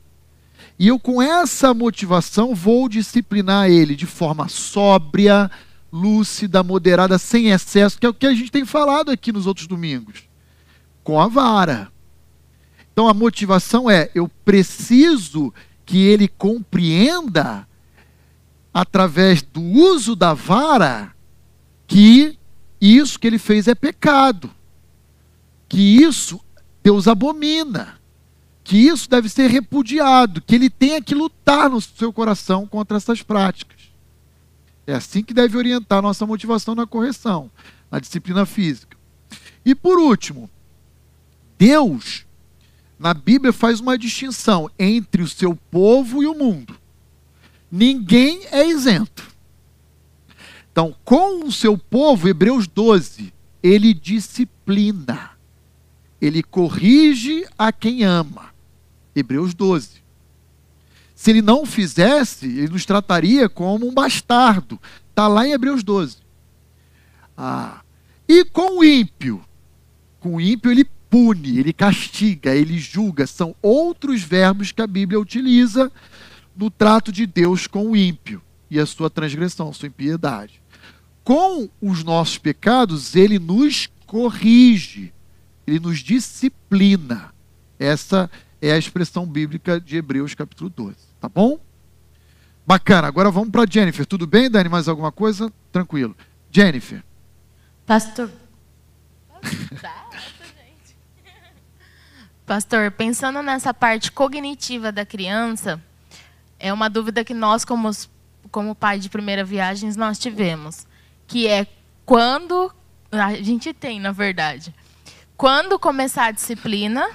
E eu, com essa motivação, vou disciplinar ele de forma sóbria, lúcida, moderada, sem excesso, que é o que a gente tem falado aqui nos outros domingos com a vara. Então a motivação é: eu preciso que ele compreenda, através do uso da vara, que isso que ele fez é pecado, que isso Deus abomina, que isso deve ser repudiado, que ele tenha que lutar no seu coração contra essas práticas. É assim que deve orientar nossa motivação na correção, na disciplina física. E por último, Deus, na Bíblia, faz uma distinção entre o seu povo e o mundo. Ninguém é isento. Então, com o seu povo, Hebreus 12, ele disciplina. Ele corrige a quem ama. Hebreus 12. Se ele não fizesse, ele nos trataria como um bastardo. Está lá em Hebreus 12. Ah. E com o ímpio? Com o ímpio, ele pune, ele castiga, ele julga. São outros verbos que a Bíblia utiliza no trato de Deus com o ímpio e a sua transgressão, sua impiedade. Com os nossos pecados, ele nos corrige, ele nos disciplina. Essa é a expressão bíblica de Hebreus capítulo 12. Tá bom? Bacana. Agora vamos para Jennifer. Tudo bem, Dani? Mais alguma coisa? Tranquilo. Jennifer. Pastor. Pastor, pensando nessa parte cognitiva da criança, é uma dúvida que nós, como, como pai de primeira viagem, nós tivemos, que é quando, a gente tem, na verdade, quando começar a disciplina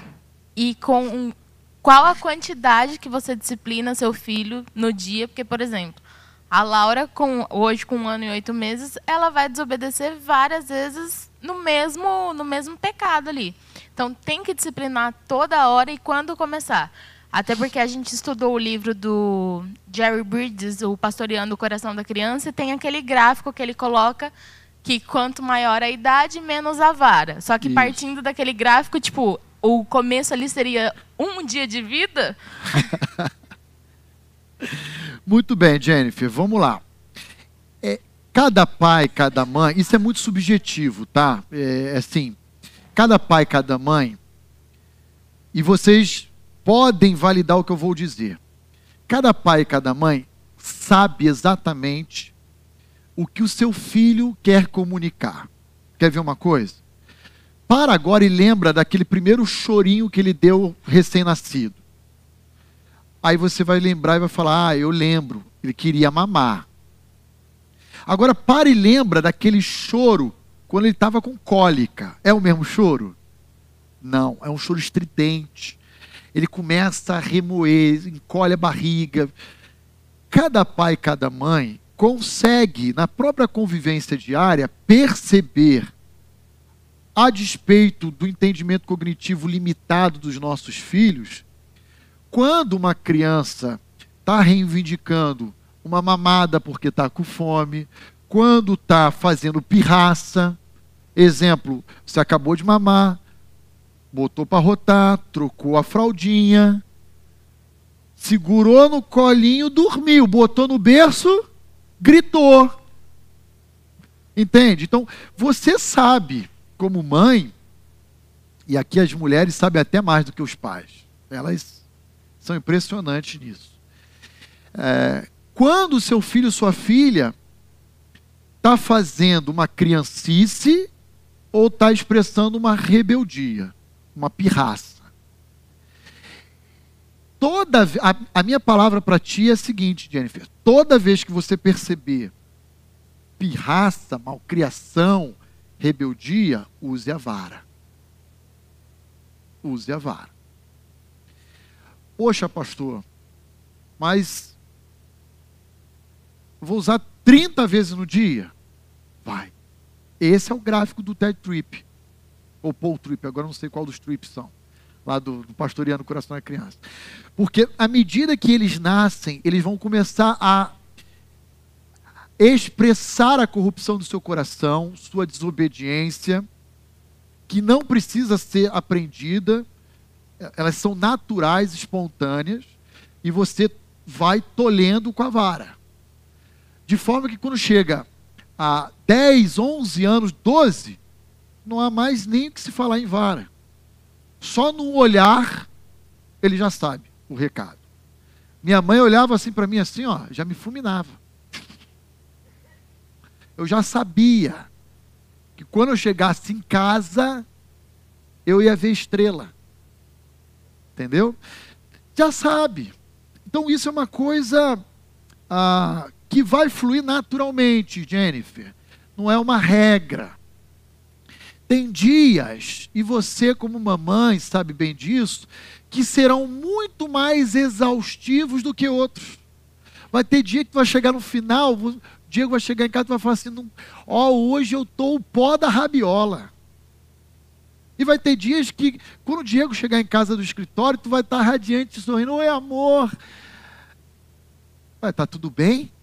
e com qual a quantidade que você disciplina seu filho no dia, porque, por exemplo, a Laura, com, hoje com um ano e oito meses, ela vai desobedecer várias vezes no mesmo, no mesmo pecado ali. Então, tem que disciplinar toda hora e quando começar. Até porque a gente estudou o livro do Jerry Bridges, o Pastoreando o Coração da Criança, e tem aquele gráfico que ele coloca que quanto maior a idade, menos a vara. Só que Isso. partindo daquele gráfico, tipo, o começo ali seria um dia de vida. muito bem, Jennifer, vamos lá. É, cada pai, cada mãe, isso é muito subjetivo, tá? É, assim, cada pai, cada mãe, e vocês podem validar o que eu vou dizer. Cada pai e cada mãe sabe exatamente o que o seu filho quer comunicar. Quer ver uma coisa? Para agora e lembra daquele primeiro chorinho que ele deu recém-nascido. Aí você vai lembrar e vai falar: Ah, eu lembro, ele queria mamar. Agora para e lembra daquele choro quando ele estava com cólica. É o mesmo choro? Não, é um choro estridente. Ele começa a remoer, encolhe a barriga. Cada pai, cada mãe consegue, na própria convivência diária, perceber, a despeito do entendimento cognitivo limitado dos nossos filhos, quando uma criança está reivindicando uma mamada porque está com fome, quando está fazendo pirraça. Exemplo, você acabou de mamar, botou para rotar, trocou a fraldinha, segurou no colinho, dormiu, botou no berço, gritou. Entende? Então, você sabe, como mãe, e aqui as mulheres sabem até mais do que os pais. Elas são impressionantes nisso. É, quando seu filho sua filha está fazendo uma criancice ou está expressando uma rebeldia, uma pirraça. Toda a, a minha palavra para ti é a seguinte, Jennifer: toda vez que você perceber pirraça, malcriação, rebeldia, use a vara. Use a vara. Poxa, pastor, mas vou usar 30 vezes no dia? Vai. Esse é o gráfico do TED Trip. Ou Paul Trip, agora não sei qual dos trips são. Lá do, do Pastoreando Coração da Criança. Porque à medida que eles nascem, eles vão começar a expressar a corrupção do seu coração, sua desobediência, que não precisa ser aprendida, elas são naturais, espontâneas, e você vai tolhendo com a vara. De forma que quando chega a 10, 11 anos, 12, não há mais nem o que se falar em vara. Só no olhar ele já sabe o recado. Minha mãe olhava assim para mim assim, ó, já me fulminava. Eu já sabia que quando eu chegasse em casa, eu ia ver estrela. Entendeu? Já sabe. Então isso é uma coisa ah, que vai fluir naturalmente, Jennifer. Não é uma regra. Tem dias, e você, como mamãe, sabe bem disso, que serão muito mais exaustivos do que outros. Vai ter dia que vai chegar no final, o Diego vai chegar em casa e vai falar assim: Ó, oh, hoje eu tô o pó da rabiola. E vai ter dias que, quando o Diego chegar em casa do escritório, tu vai estar radiante, sorrindo: Oi, amor. Vai estar tudo bem?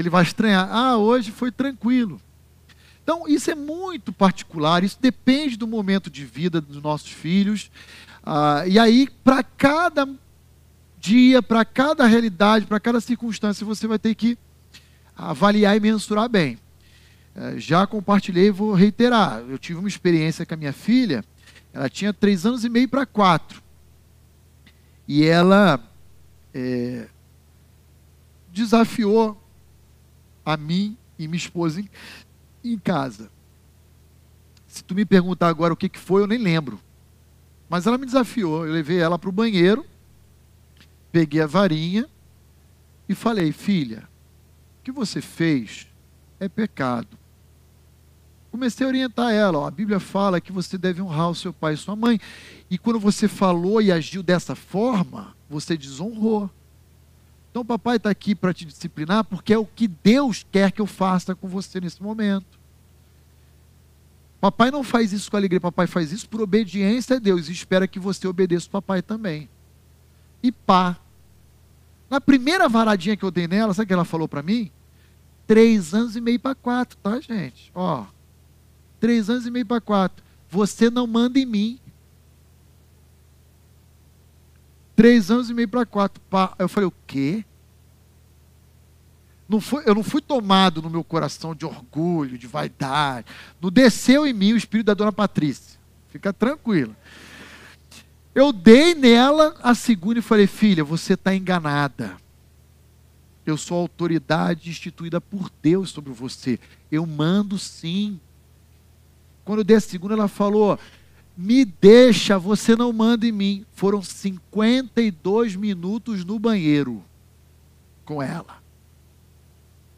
Ele vai estranhar: Ah, hoje foi tranquilo. Então, isso é muito particular, isso depende do momento de vida dos nossos filhos. Ah, e aí, para cada dia, para cada realidade, para cada circunstância, você vai ter que avaliar e mensurar bem. É, já compartilhei vou reiterar. Eu tive uma experiência com a minha filha, ela tinha três anos e meio para quatro. E ela é, desafiou a mim e minha esposa em, em casa. Se tu me perguntar agora o que, que foi, eu nem lembro. Mas ela me desafiou. Eu levei ela para o banheiro, peguei a varinha e falei: Filha, o que você fez é pecado. Comecei a orientar ela. Ó, a Bíblia fala que você deve honrar o seu pai e sua mãe. E quando você falou e agiu dessa forma, você desonrou. Então, papai está aqui para te disciplinar porque é o que Deus quer que eu faça com você nesse momento. Papai não faz isso com alegria, papai faz isso por obediência a Deus e espera que você obedeça o papai também. E pá. Na primeira varadinha que eu dei nela, sabe o que ela falou para mim? Três anos e meio para quatro, tá, gente? Ó, três anos e meio para quatro. Você não manda em mim. Três anos e meio para quatro. Eu falei, o quê? Não foi, eu não fui tomado no meu coração de orgulho, de vaidade. Não desceu em mim o espírito da dona Patrícia. Fica tranquila. Eu dei nela a segunda e falei, filha, você está enganada. Eu sou a autoridade instituída por Deus sobre você. Eu mando sim. Quando eu dei a segunda, ela falou: me deixa, você não manda em mim. Foram 52 minutos no banheiro com ela.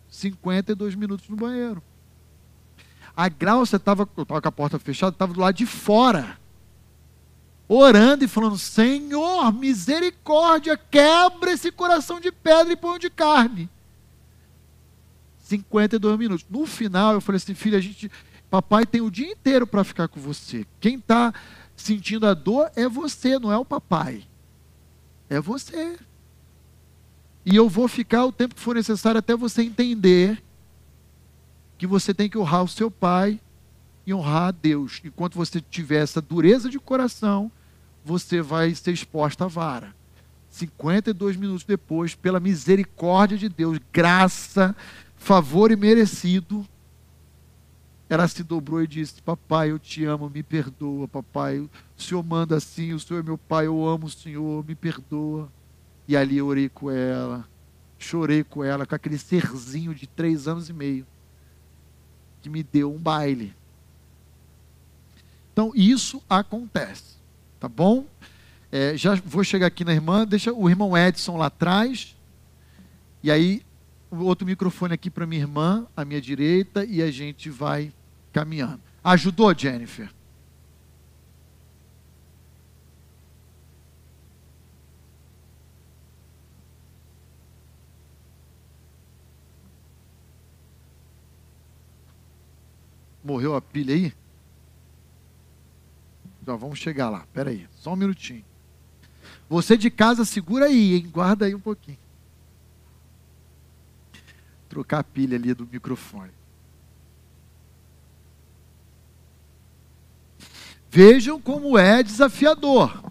52 minutos no banheiro. A Grauça estava, com a porta fechada, estava do lado de fora. Orando e falando: Senhor, misericórdia, quebra esse coração de pedra e põe de carne. 52 minutos. No final, eu falei assim: filha, a gente, Papai tem o dia inteiro para ficar com você. Quem está sentindo a dor é você, não é o papai. É você. E eu vou ficar o tempo que for necessário até você entender que você tem que honrar o seu pai e honrar a Deus. Enquanto você tiver essa dureza de coração, você vai ser exposta à vara. 52 minutos depois, pela misericórdia de Deus, graça, favor e merecido, ela se dobrou e disse: Papai, eu te amo, me perdoa, papai. O Senhor manda assim, o Senhor é meu pai, eu amo o Senhor, me perdoa. E ali eu orei com ela, chorei com ela, com aquele serzinho de três anos e meio, que me deu um baile. Então, isso acontece, tá bom? É, já vou chegar aqui na irmã, deixa o irmão Edson lá atrás. E aí, outro microfone aqui para minha irmã, à minha direita, e a gente vai caminhando. Ajudou, Jennifer? Morreu a pilha aí? Já vamos chegar lá. Espera aí, só um minutinho. Você de casa, segura aí, hein? Guarda aí um pouquinho. Trocar a pilha ali do microfone. Vejam como é desafiador.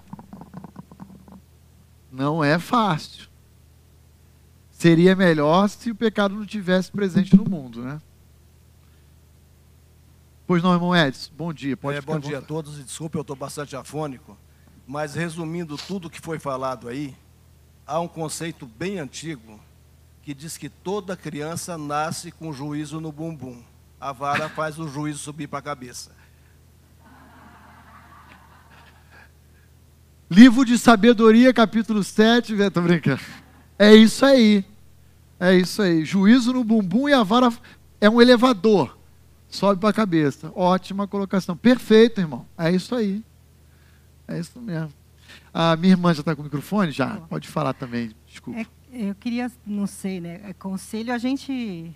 Não é fácil. Seria melhor se o pecado não tivesse presente no mundo, né? Pois não, irmão Edson. Bom dia. Pode é, bom dia a todos. E desculpe, eu estou bastante afônico. Mas resumindo tudo que foi falado aí, há um conceito bem antigo que diz que toda criança nasce com juízo no bumbum. A vara faz o juízo subir para a cabeça. Livro de Sabedoria, capítulo 7, estou brincando. É isso aí. É isso aí. Juízo no bumbum e a vara é um elevador. Sobe para a cabeça. Ótima colocação. Perfeito, irmão. É isso aí. É isso mesmo. A minha irmã já está com o microfone? Já. Pode falar também. Desculpa. É, eu queria, não sei, né? É, conselho a gente.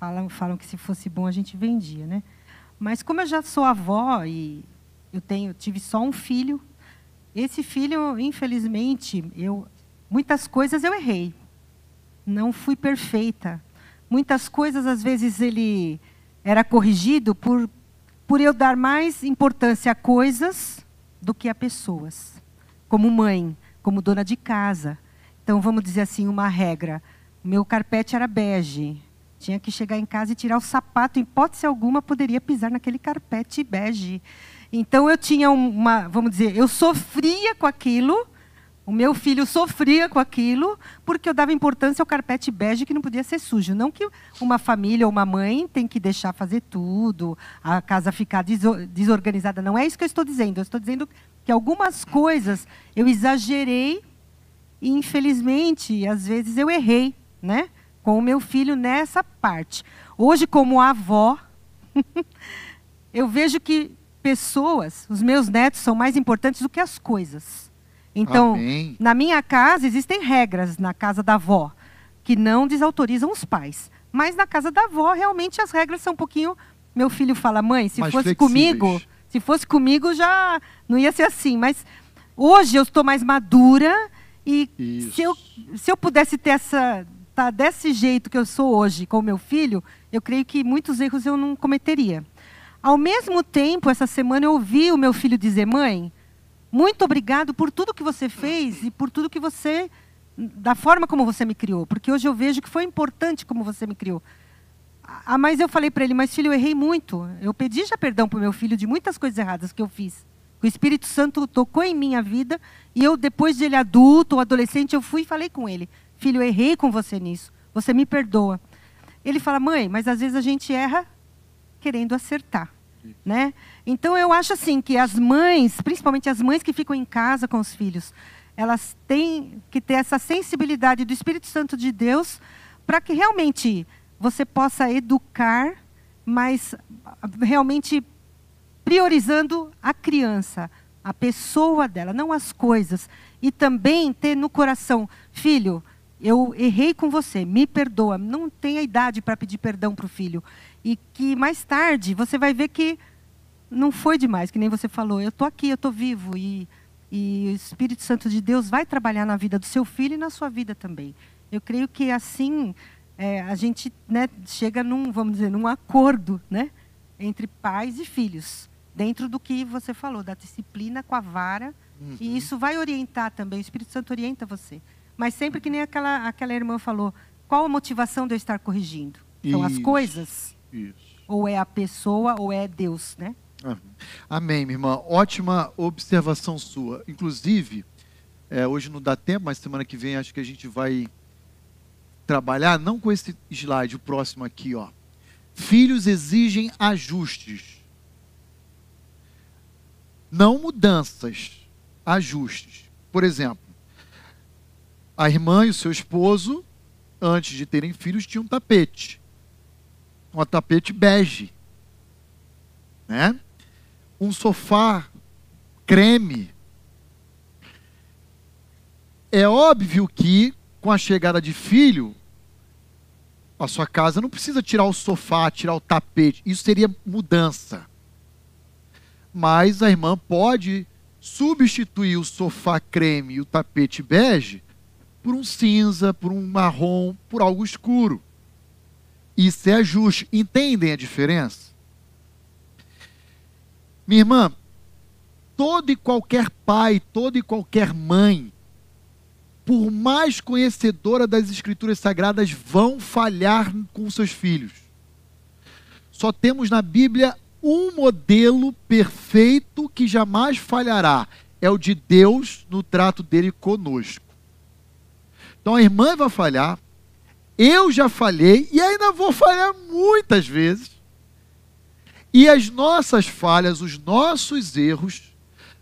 Falam, falam que se fosse bom a gente vendia, né? Mas como eu já sou avó e eu tenho, tive só um filho, esse filho, infelizmente, eu muitas coisas eu errei. Não fui perfeita. Muitas coisas às vezes ele era corrigido por por eu dar mais importância a coisas do que a pessoas. Como mãe, como dona de casa. Então vamos dizer assim, uma regra. Meu carpete era bege. Tinha que chegar em casa e tirar o sapato, em hipótese alguma poderia pisar naquele carpete bege. Então eu tinha uma, vamos dizer, eu sofria com aquilo, o meu filho sofria com aquilo, porque eu dava importância ao carpete bege que não podia ser sujo. Não que uma família ou uma mãe tem que deixar fazer tudo, a casa ficar desorganizada. Não é isso que eu estou dizendo. Eu estou dizendo que algumas coisas eu exagerei e, infelizmente, às vezes eu errei, né? Com o meu filho nessa parte. Hoje, como avó, eu vejo que pessoas, os meus netos são mais importantes do que as coisas. Então, Amém. na minha casa existem regras na casa da avó que não desautorizam os pais. Mas na casa da avó, realmente as regras são um pouquinho. Meu filho fala, mãe, se mais fosse comigo, se fosse comigo já não ia ser assim. Mas hoje eu estou mais madura e se eu, se eu pudesse ter essa tá desse jeito que eu sou hoje com o meu filho, eu creio que muitos erros eu não cometeria. Ao mesmo tempo, essa semana eu ouvi o meu filho dizer: Mãe, muito obrigado por tudo que você fez e por tudo que você. da forma como você me criou. Porque hoje eu vejo que foi importante como você me criou. Ah, mas eu falei para ele: Mas filho, eu errei muito. Eu pedi já perdão para o meu filho de muitas coisas erradas que eu fiz. O Espírito Santo tocou em minha vida e eu, depois de ele adulto ou adolescente, eu fui e falei com ele: Filho, eu errei com você nisso. Você me perdoa. Ele fala: Mãe, mas às vezes a gente erra querendo acertar. Né? Então eu acho assim que as mães, principalmente as mães que ficam em casa com os filhos, elas têm que ter essa sensibilidade do Espírito Santo de Deus para que realmente você possa educar, mas realmente priorizando a criança, a pessoa dela, não as coisas. E também ter no coração, filho, eu errei com você, me perdoa. Não tem a idade para pedir perdão para o filho e que mais tarde você vai ver que não foi demais, que nem você falou. Eu estou aqui, eu estou vivo e, e o Espírito Santo de Deus vai trabalhar na vida do seu filho e na sua vida também. Eu creio que assim é, a gente né, chega num, vamos dizer, num acordo, né, entre pais e filhos, dentro do que você falou, da disciplina com a vara, uhum. e isso vai orientar também. O Espírito Santo orienta você, mas sempre que nem aquela aquela irmã falou, qual a motivação de eu estar corrigindo? São isso, as coisas? Isso. Ou é a pessoa ou é Deus, né? Amém, minha irmã. Ótima observação sua. Inclusive, é, hoje não dá tempo, mas semana que vem acho que a gente vai trabalhar, não com esse slide, o próximo aqui, ó. Filhos exigem ajustes. Não mudanças, ajustes. Por exemplo, a irmã e o seu esposo, antes de terem filhos, tinham um tapete. Um tapete bege. Né? Um sofá creme. É óbvio que com a chegada de filho, a sua casa não precisa tirar o sofá, tirar o tapete. Isso seria mudança. Mas a irmã pode substituir o sofá creme e o tapete bege por um cinza, por um marrom, por algo escuro. Isso é ajuste. Entendem a diferença? Minha irmã, todo e qualquer pai, toda e qualquer mãe por mais conhecedora das Escrituras Sagradas, vão falhar com seus filhos. Só temos na Bíblia um modelo perfeito que jamais falhará: é o de Deus no trato dele conosco. Então a irmã vai falhar, eu já falhei e ainda vou falhar muitas vezes. E as nossas falhas, os nossos erros,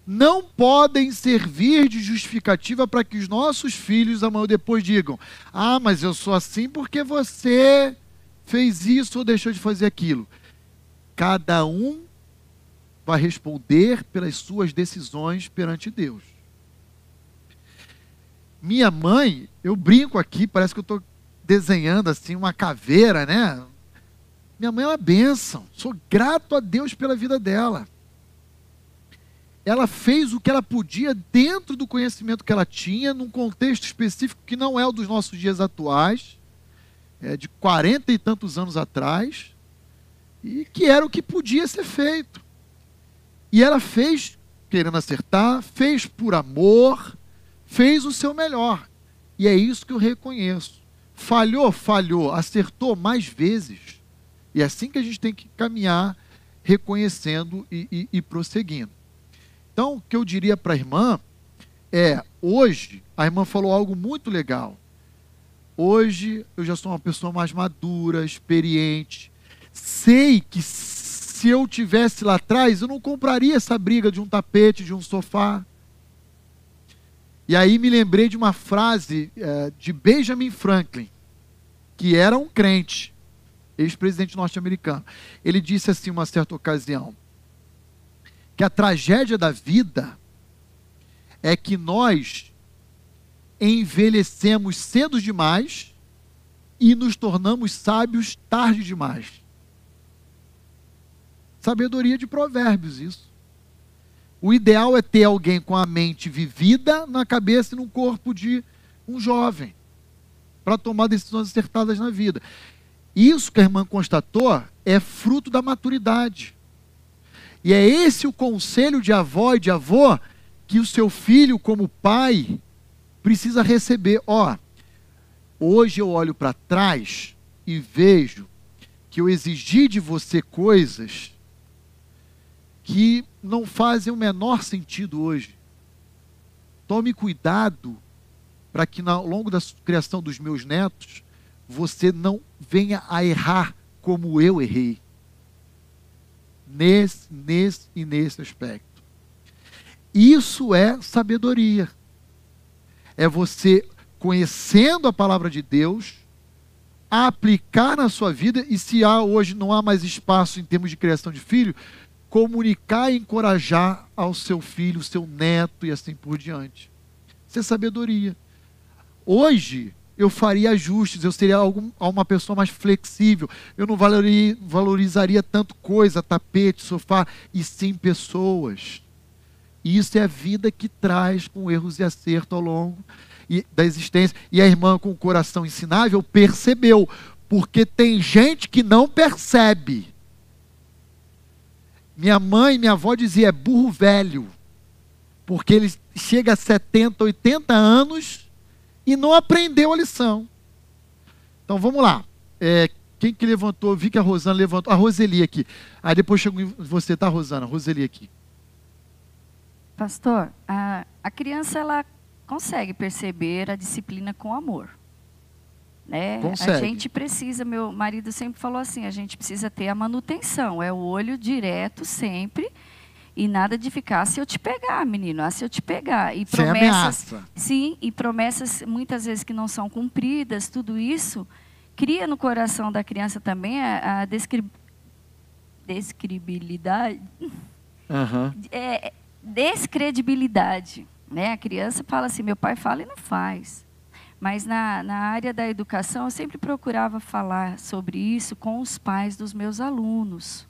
não podem servir de justificativa para que os nossos filhos amanhã depois digam: Ah, mas eu sou assim porque você fez isso ou deixou de fazer aquilo. Cada um vai responder pelas suas decisões perante Deus. Minha mãe, eu brinco aqui, parece que eu estou desenhando assim uma caveira, né? Minha mãe é uma bênção. Sou grato a Deus pela vida dela ela fez o que ela podia dentro do conhecimento que ela tinha, num contexto específico que não é o dos nossos dias atuais, é de quarenta e tantos anos atrás, e que era o que podia ser feito. E ela fez querendo acertar, fez por amor, fez o seu melhor. E é isso que eu reconheço. Falhou, falhou, acertou mais vezes. E é assim que a gente tem que caminhar, reconhecendo e, e, e prosseguindo. Então, o que eu diria para a irmã é: hoje, a irmã falou algo muito legal. Hoje eu já sou uma pessoa mais madura, experiente. Sei que se eu tivesse lá atrás, eu não compraria essa briga de um tapete, de um sofá. E aí me lembrei de uma frase é, de Benjamin Franklin, que era um crente, ex-presidente norte-americano. Ele disse assim, uma certa ocasião: que a tragédia da vida é que nós envelhecemos cedo demais e nos tornamos sábios tarde demais. Sabedoria de provérbios, isso. O ideal é ter alguém com a mente vivida na cabeça e no corpo de um jovem, para tomar decisões acertadas na vida. Isso que a irmã constatou é fruto da maturidade. E é esse o conselho de avó e de avô que o seu filho, como pai, precisa receber. Ó, hoje eu olho para trás e vejo que eu exigi de você coisas que não fazem o menor sentido hoje. Tome cuidado para que ao longo da criação dos meus netos você não venha a errar como eu errei nesse, nesse e nesse aspecto. Isso é sabedoria. É você conhecendo a palavra de Deus, aplicar na sua vida e se há hoje não há mais espaço em termos de criação de filho, comunicar e encorajar ao seu filho, seu neto e assim por diante. Isso é sabedoria. Hoje, eu faria ajustes, eu seria algum, uma pessoa mais flexível, eu não valorizaria tanto coisa, tapete, sofá, e sim pessoas. Isso é a vida que traz com erros e acerto ao longo. e, da existência. E a irmã com o coração ensinável percebeu, porque tem gente que não percebe. Minha mãe minha avó diziam, é burro velho. Porque ele chega a 70, 80 anos e não aprendeu a lição. Então vamos lá. É, quem que levantou? Vi que a Rosana levantou. A Roseli aqui. Aí depois chegou você, tá, Rosana? Roseli aqui. Pastor, a, a criança ela consegue perceber a disciplina com amor. Né? Consegue. A gente precisa, meu marido sempre falou assim, a gente precisa ter a manutenção, é o olho direto sempre e nada de ficar se eu te pegar, menino, ah, se eu te pegar. E Sem promessas, ameaça. sim, e promessas muitas vezes que não são cumpridas, tudo isso cria no coração da criança também a, a descri... describilidade, Aham. é, descredibilidade. Né? A criança fala assim, meu pai fala e não faz. Mas na, na área da educação, eu sempre procurava falar sobre isso com os pais dos meus alunos.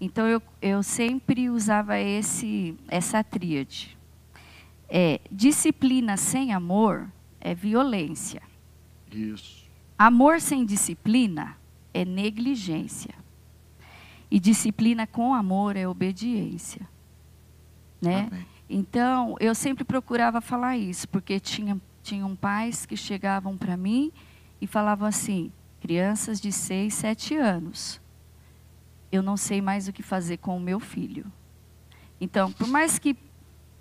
Então, eu, eu sempre usava esse, essa tríade. É, disciplina sem amor é violência. Isso. Amor sem disciplina é negligência. E disciplina com amor é obediência. Né? Amém. Então, eu sempre procurava falar isso, porque tinha, tinham pais que chegavam para mim e falavam assim: crianças de 6, 7 anos, eu não sei mais o que fazer com o meu filho. Então, por mais que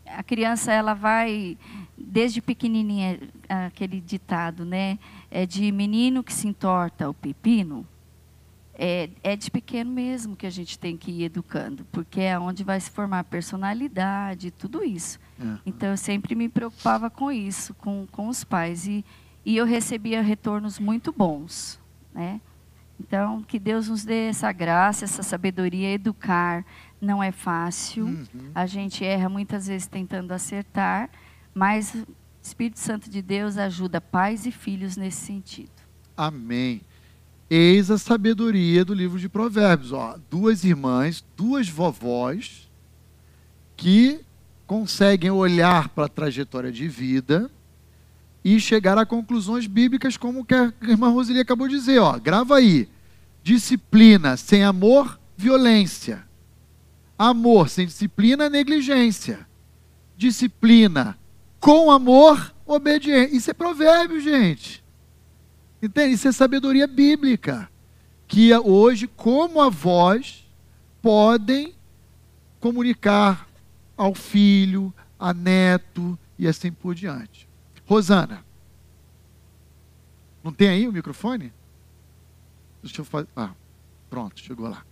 a criança ela vai desde pequenininha aquele ditado, né? É de menino que se entorta o pepino. É, é de pequeno mesmo que a gente tem que ir educando, porque é onde vai se formar a personalidade, tudo isso. É. Então eu sempre me preocupava com isso, com, com os pais e, e eu recebia retornos muito bons, né? Então que Deus nos dê essa graça, essa sabedoria, educar não é fácil. Uhum. A gente erra muitas vezes tentando acertar, mas o Espírito Santo de Deus ajuda pais e filhos nesse sentido. Amém. Eis a sabedoria do livro de Provérbios. Ó, duas irmãs, duas vovós, que conseguem olhar para a trajetória de vida e chegar a conclusões bíblicas, como que a irmã Roseli acabou de dizer. Ó, grava aí. Disciplina sem amor, violência. Amor sem disciplina, negligência. Disciplina com amor, obediência. Isso é provérbio, gente. Entende? Isso é sabedoria bíblica. Que hoje, como avós, podem comunicar ao filho, a neto e assim por diante. Rosana. Não tem aí o microfone? Deixa eu fazer. Ah, pronto, chegou lá.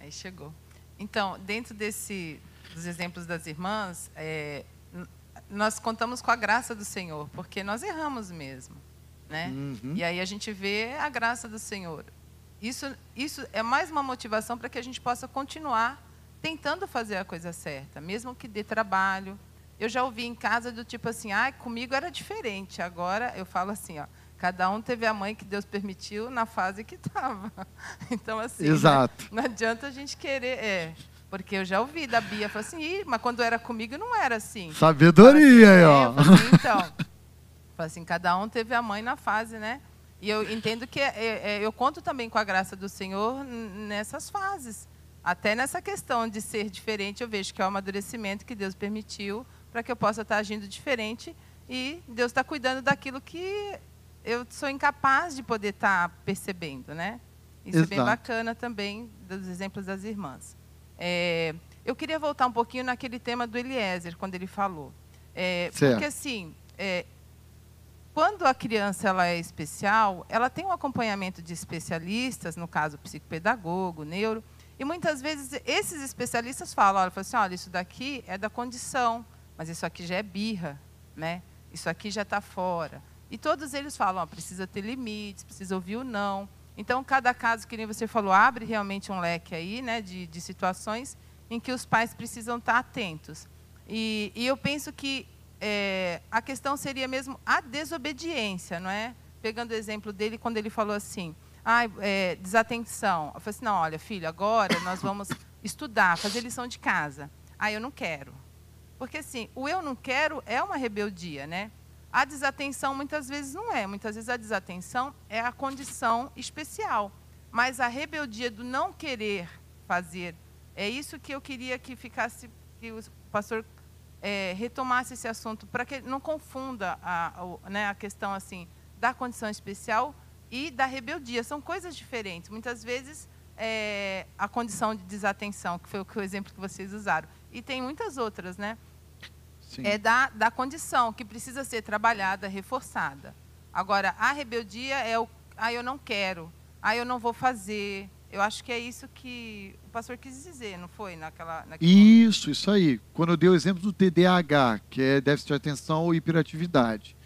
Aí chegou. Então, dentro desse, dos exemplos das irmãs, é, nós contamos com a graça do Senhor, porque nós erramos mesmo. Né? Uhum. E aí a gente vê a graça do Senhor. Isso, isso é mais uma motivação para que a gente possa continuar tentando fazer a coisa certa, mesmo que dê trabalho. Eu já ouvi em casa do tipo assim, ah, comigo era diferente. Agora eu falo assim, ó, cada um teve a mãe que Deus permitiu na fase que estava. Então assim, né, Exato. não adianta a gente querer, é, porque eu já ouvi da Bia, falou assim, mas quando era comigo não era assim. Sabedoria aí, É, ó. falei assim, então, assim, cada um teve a mãe na fase, né? E eu entendo que é, é, eu conto também com a graça do Senhor nessas fases. Até nessa questão de ser diferente, eu vejo que é o amadurecimento que Deus permitiu para que eu possa estar agindo diferente e Deus está cuidando daquilo que eu sou incapaz de poder estar percebendo, né? Isso é bem Exato. bacana também dos exemplos das irmãs. É, eu queria voltar um pouquinho naquele tema do Eliezer, quando ele falou. É, porque assim, é, quando a criança ela é especial, ela tem um acompanhamento de especialistas, no caso psicopedagogo, neuro, e muitas vezes esses especialistas falam, olha, assim, olha, isso daqui é da condição, mas isso aqui já é birra, né? Isso aqui já está fora. E todos eles falam, ó, precisa ter limites, precisa ouvir o não. Então, cada caso, que nem você falou, abre realmente um leque aí, né, de, de situações em que os pais precisam estar atentos. E, e eu penso que é, a questão seria mesmo a desobediência, não é? Pegando o exemplo dele, quando ele falou assim, ah, é, desatenção. Eu falei assim, não, olha, filho, agora nós vamos estudar, fazer lição de casa. Ah, eu não quero. Porque, assim, o eu não quero é uma rebeldia, né? A desatenção muitas vezes não é. Muitas vezes a desatenção é a condição especial. Mas a rebeldia do não querer fazer, é isso que eu queria que ficasse, que o pastor é, retomasse esse assunto, para que não confunda a, a, né, a questão assim da condição especial e da rebeldia. São coisas diferentes. Muitas vezes é, a condição de desatenção, que foi o, o exemplo que vocês usaram. E tem muitas outras, né? Sim. É da, da condição que precisa ser trabalhada, reforçada. Agora, a rebeldia é o, ah, eu não quero, ah, eu não vou fazer. Eu acho que é isso que o pastor quis dizer, não foi? Naquela, isso, isso aí. Quando eu dei o exemplo do TDAH, que é déficit de atenção ou hiperatividade.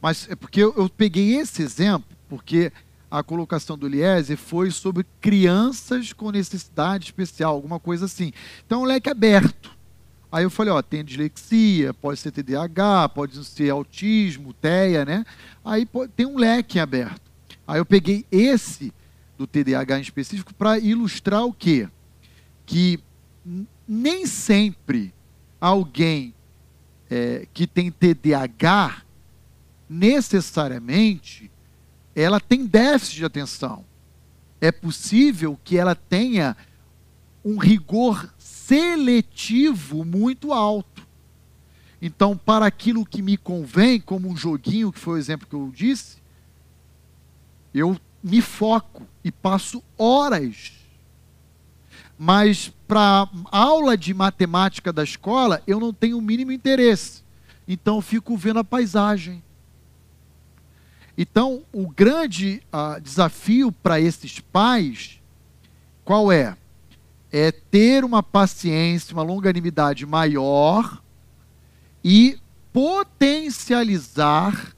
Mas é porque eu, eu peguei esse exemplo, porque a colocação do Eliezer foi sobre crianças com necessidade especial, alguma coisa assim. Então, é um leque aberto. Aí eu falei, ó, tem dislexia, pode ser TDAH, pode ser autismo, TEA, né? Aí pode, tem um leque aberto. Aí eu peguei esse do TDAH em específico para ilustrar o quê? Que nem sempre alguém é, que tem TDAH necessariamente ela tem déficit de atenção. É possível que ela tenha um rigor seletivo muito alto. Então, para aquilo que me convém, como um joguinho, que foi o exemplo que eu disse, eu me foco e passo horas. Mas para aula de matemática da escola, eu não tenho o mínimo interesse. Então, fico vendo a paisagem. Então, o grande uh, desafio para esses pais, qual é? É ter uma paciência, uma longanimidade maior e potencializar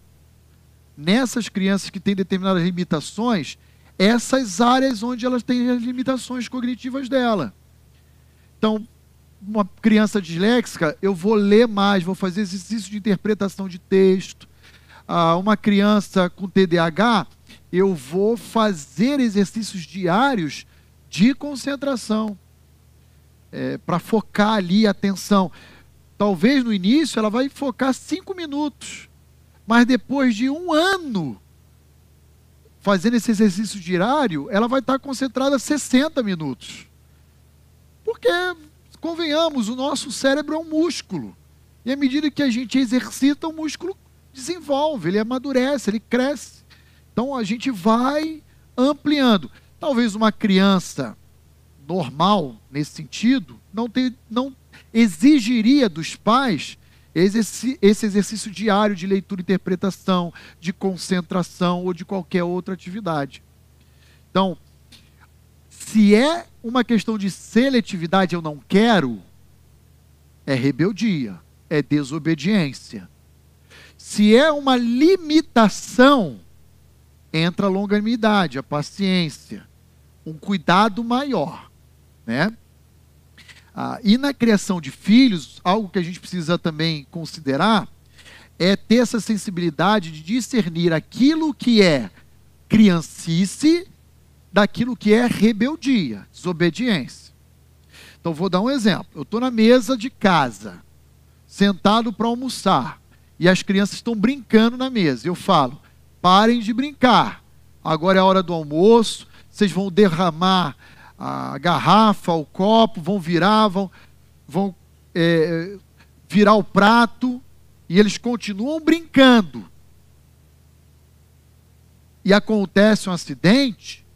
nessas crianças que têm determinadas limitações, essas áreas onde elas têm as limitações cognitivas dela. Então, uma criança disléxica, eu vou ler mais, vou fazer exercício de interpretação de texto, ah, uma criança com TDAH, eu vou fazer exercícios diários de concentração, é, para focar ali a atenção. Talvez no início ela vai focar cinco minutos, mas depois de um ano fazendo esse exercício diário, ela vai estar concentrada 60 minutos. Porque, convenhamos, o nosso cérebro é um músculo. E à medida que a gente exercita, o músculo desenvolve, ele amadurece, ele cresce. Então a gente vai ampliando. Talvez uma criança normal nesse sentido não, ter, não exigiria dos pais esse, exercício diário de leitura e interpretação, de concentração ou de qualquer outra atividade. Então, se é uma questão de seletividade, eu não quero, é rebeldia, é desobediência. Se é uma limitação, entra a longanimidade, a paciência, um cuidado maior, né? Ah, e na criação de filhos, algo que a gente precisa também considerar é ter essa sensibilidade de discernir aquilo que é criancice daquilo que é rebeldia, desobediência. Então, vou dar um exemplo. Eu estou na mesa de casa, sentado para almoçar e as crianças estão brincando na mesa. Eu falo: parem de brincar. Agora é a hora do almoço. Vocês vão derramar a garrafa, o copo, vão virar, vão, vão é, virar o prato. E eles continuam brincando. E acontece um acidente.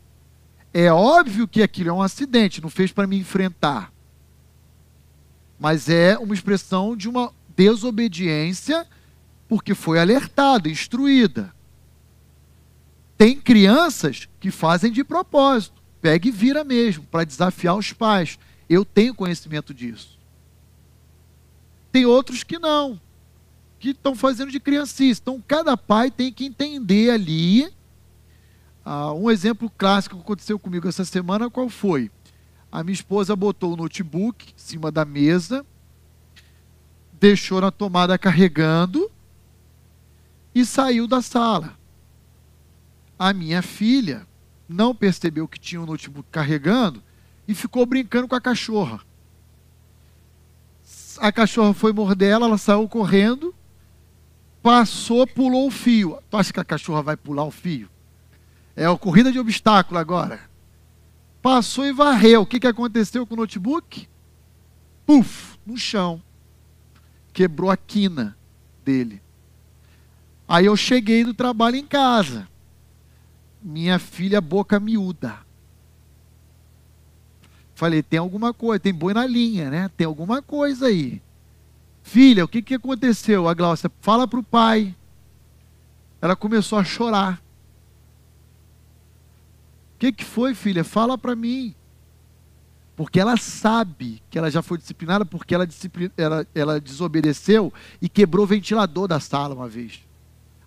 É óbvio que aquilo é um acidente, não fez para me enfrentar. Mas é uma expressão de uma desobediência porque foi alertada, instruída. Tem crianças que fazem de propósito, pega e vira mesmo, para desafiar os pais. Eu tenho conhecimento disso. Tem outros que não, que estão fazendo de criancice. Então, cada pai tem que entender ali. Ah, um exemplo clássico que aconteceu comigo essa semana, qual foi? A minha esposa botou o notebook em cima da mesa, deixou na tomada carregando, e saiu da sala. A minha filha não percebeu que tinha o um notebook carregando e ficou brincando com a cachorra. A cachorra foi morder ela, ela saiu correndo Passou, pulou o fio. Tu acha que a cachorra vai pular o fio? É a corrida de obstáculo agora. Passou e varreu. O que, que aconteceu com o notebook? Puf, no chão. Quebrou a quina dele. Aí eu cheguei do trabalho em casa. Minha filha, boca miúda. Falei, tem alguma coisa, tem boi na linha, né? Tem alguma coisa aí. Filha, o que, que aconteceu? A Glaucia, fala para o pai. Ela começou a chorar. O que, que foi, filha? Fala para mim. Porque ela sabe que ela já foi disciplinada porque ela, ela, ela desobedeceu e quebrou o ventilador da sala uma vez.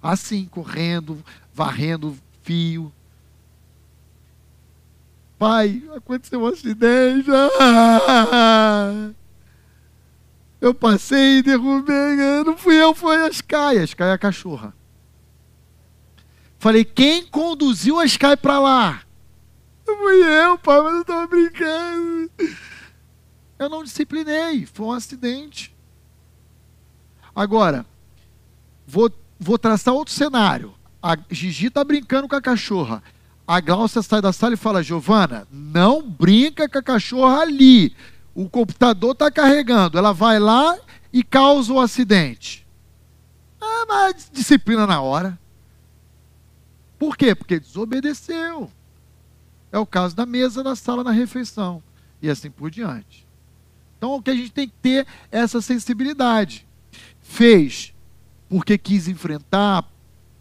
Assim, correndo, varrendo Pai, aconteceu um acidente. Eu passei e derrubei. Não fui eu, foi a Sky. A Sky é a cachorra. Falei, quem conduziu a Sky para lá? Fui eu, pai, mas eu estava brincando. Eu não disciplinei, foi um acidente. Agora, vou, vou traçar outro cenário. A Gigi está brincando com a cachorra. A Glaucia sai da sala e fala: Giovana, não brinca com a cachorra ali. O computador está carregando. Ela vai lá e causa o acidente. Ah, mas disciplina na hora. Por quê? Porque desobedeceu. É o caso da mesa, da sala, na refeição. E assim por diante. Então, o que a gente tem que ter é essa sensibilidade. Fez porque quis enfrentar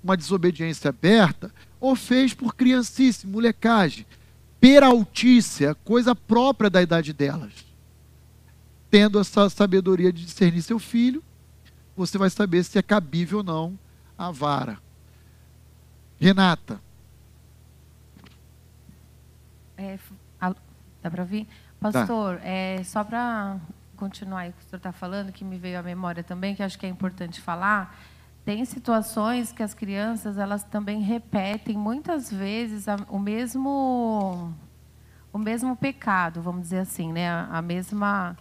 uma desobediência aberta, ou fez por criancice, molecagem, peraltícia, coisa própria da idade delas. Tendo essa sabedoria de discernir seu filho, você vai saber se é cabível ou não a vara. Renata. É, dá para ouvir? Pastor, é, só para continuar aí o que o senhor está falando, que me veio à memória também, que acho que é importante falar, tem situações que as crianças elas também repetem muitas vezes a, o mesmo o mesmo pecado, vamos dizer assim, né? A, a mesma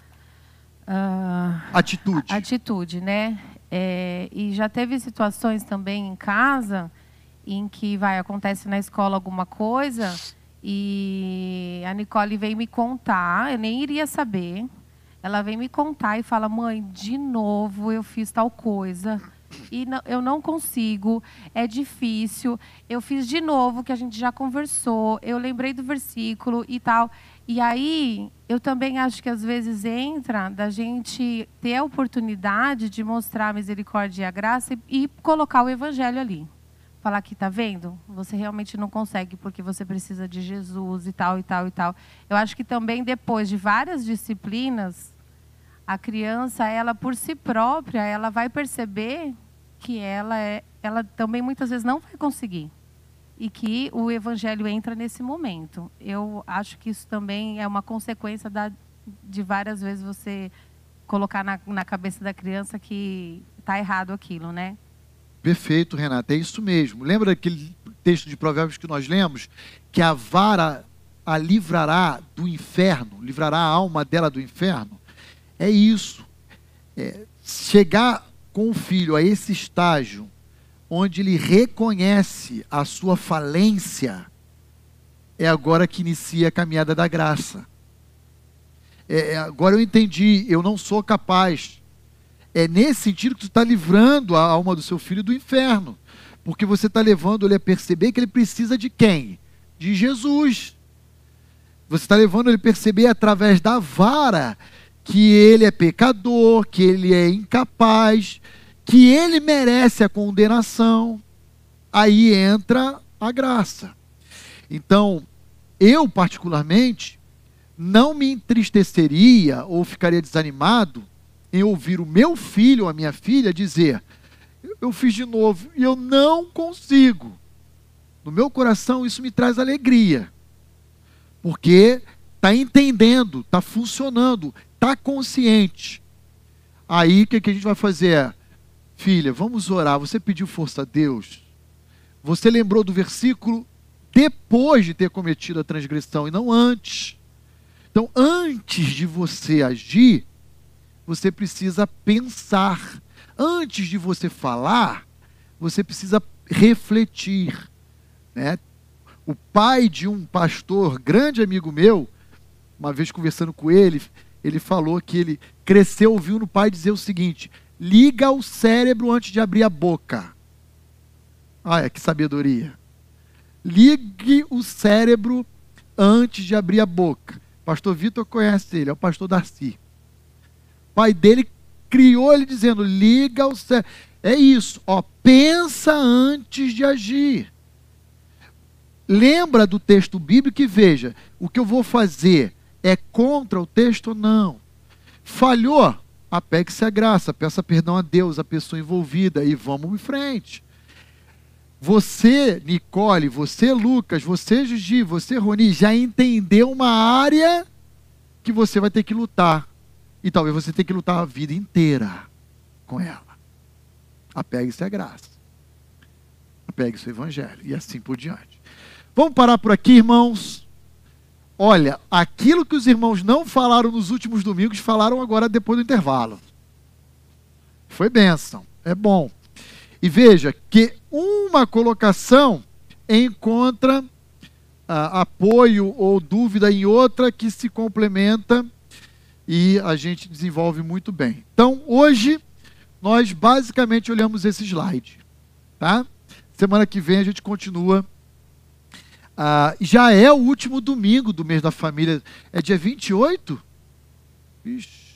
uh, atitude. Atitude, né? É, e já teve situações também em casa em que vai acontece na escola alguma coisa e a Nicole veio me contar, eu nem iria saber. Ela vem me contar e fala: "Mãe, de novo eu fiz tal coisa" e não, eu não consigo, é difícil. Eu fiz de novo, que a gente já conversou, eu lembrei do versículo e tal. E aí, eu também acho que às vezes entra da gente ter a oportunidade de mostrar a misericórdia e a graça e, e colocar o evangelho ali. Falar que tá vendo? Você realmente não consegue porque você precisa de Jesus e tal e tal e tal. Eu acho que também depois de várias disciplinas, a criança, ela por si própria, ela vai perceber que ela é, ela também muitas vezes não vai conseguir e que o evangelho entra nesse momento. Eu acho que isso também é uma consequência da, de várias vezes você colocar na, na cabeça da criança que está errado aquilo, né? Perfeito, Renata, é isso mesmo. Lembra daquele texto de Provérbios que nós lemos? Que a vara a livrará do inferno, livrará a alma dela do inferno. É isso. É, chegar com o filho a esse estágio, onde ele reconhece a sua falência, é agora que inicia a caminhada da graça. É, é agora eu entendi, eu não sou capaz. É nesse sentido que tu está livrando a alma do seu filho do inferno. Porque você está levando ele a perceber que ele precisa de quem? De Jesus. Você está levando ele a perceber através da vara que ele é pecador, que ele é incapaz, que ele merece a condenação. Aí entra a graça. Então, eu particularmente não me entristeceria ou ficaria desanimado em ouvir o meu filho ou a minha filha dizer: eu fiz de novo e eu não consigo. No meu coração isso me traz alegria, porque está entendendo, está funcionando, está consciente. Aí o que, que a gente vai fazer? Filha, vamos orar. Você pediu força a Deus. Você lembrou do versículo depois de ter cometido a transgressão e não antes. Então, antes de você agir, você precisa pensar. antes de você falar, você precisa refletir. Né? O pai de um pastor, grande amigo meu, uma vez conversando com ele, ele falou que ele cresceu ouvindo o pai dizer o seguinte: liga o cérebro antes de abrir a boca. Olha que sabedoria. Ligue o cérebro antes de abrir a boca. Pastor Vitor conhece ele, é o pastor Darcy. Pai dele criou ele dizendo: liga o cérebro. É isso, ó, pensa antes de agir. Lembra do texto bíblico e veja, o que eu vou fazer é contra o texto não? Falhou? Apegue-se à graça, peça perdão a Deus, a pessoa envolvida e vamos em frente. Você, Nicole, você, Lucas, você, Gigi, você, Roni, já entendeu uma área que você vai ter que lutar. E talvez você tenha que lutar a vida inteira com ela. Apegue-se à graça. Apegue-se ao evangelho. E assim por diante. Vamos parar por aqui, irmãos. Olha, aquilo que os irmãos não falaram nos últimos domingos, falaram agora depois do intervalo. Foi bênção. É bom. E veja que uma colocação encontra ah, apoio ou dúvida em outra que se complementa e a gente desenvolve muito bem. Então, hoje, nós basicamente olhamos esse slide. Tá? Semana que vem a gente continua. Ah, já é o último domingo do mês da família. É dia 28? Ixi.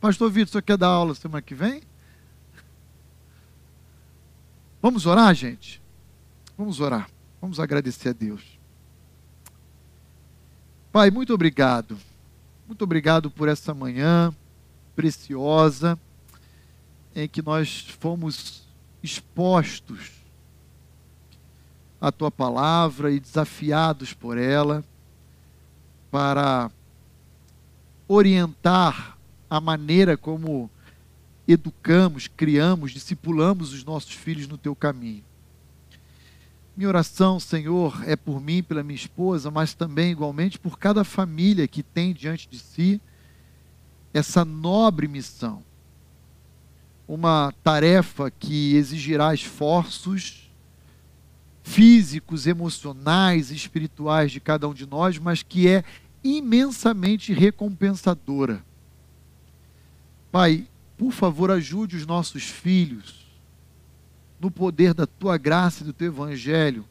Pastor Vitor, você quer dar aula semana que vem? Vamos orar, gente? Vamos orar. Vamos agradecer a Deus. Pai, muito obrigado. Muito obrigado por essa manhã preciosa em que nós fomos expostos à tua palavra e desafiados por ela para orientar a maneira como educamos, criamos, discipulamos os nossos filhos no teu caminho. Minha oração, Senhor, é por mim, pela minha esposa, mas também igualmente por cada família que tem diante de si essa nobre missão. Uma tarefa que exigirá esforços físicos, emocionais, espirituais de cada um de nós, mas que é imensamente recompensadora. Pai, por favor, ajude os nossos filhos, no poder da tua graça e do teu evangelho,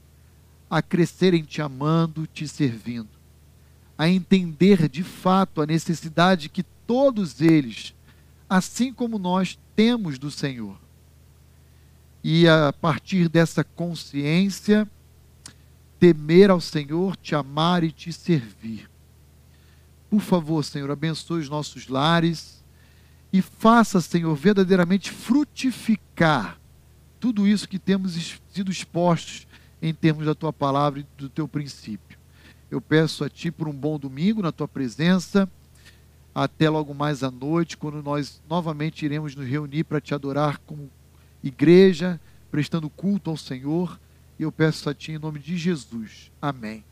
a crescerem te amando, te servindo, a entender de fato a necessidade que todos eles, assim como nós, temos do Senhor. E a partir dessa consciência, temer ao Senhor, te amar e te servir. Por favor, Senhor, abençoe os nossos lares e faça, Senhor, verdadeiramente frutificar tudo isso que temos sido expostos em termos da tua palavra e do teu princípio. Eu peço a ti por um bom domingo na tua presença. Até logo mais à noite, quando nós novamente iremos nos reunir para te adorar como igreja, prestando culto ao Senhor. E eu peço a ti em nome de Jesus. Amém.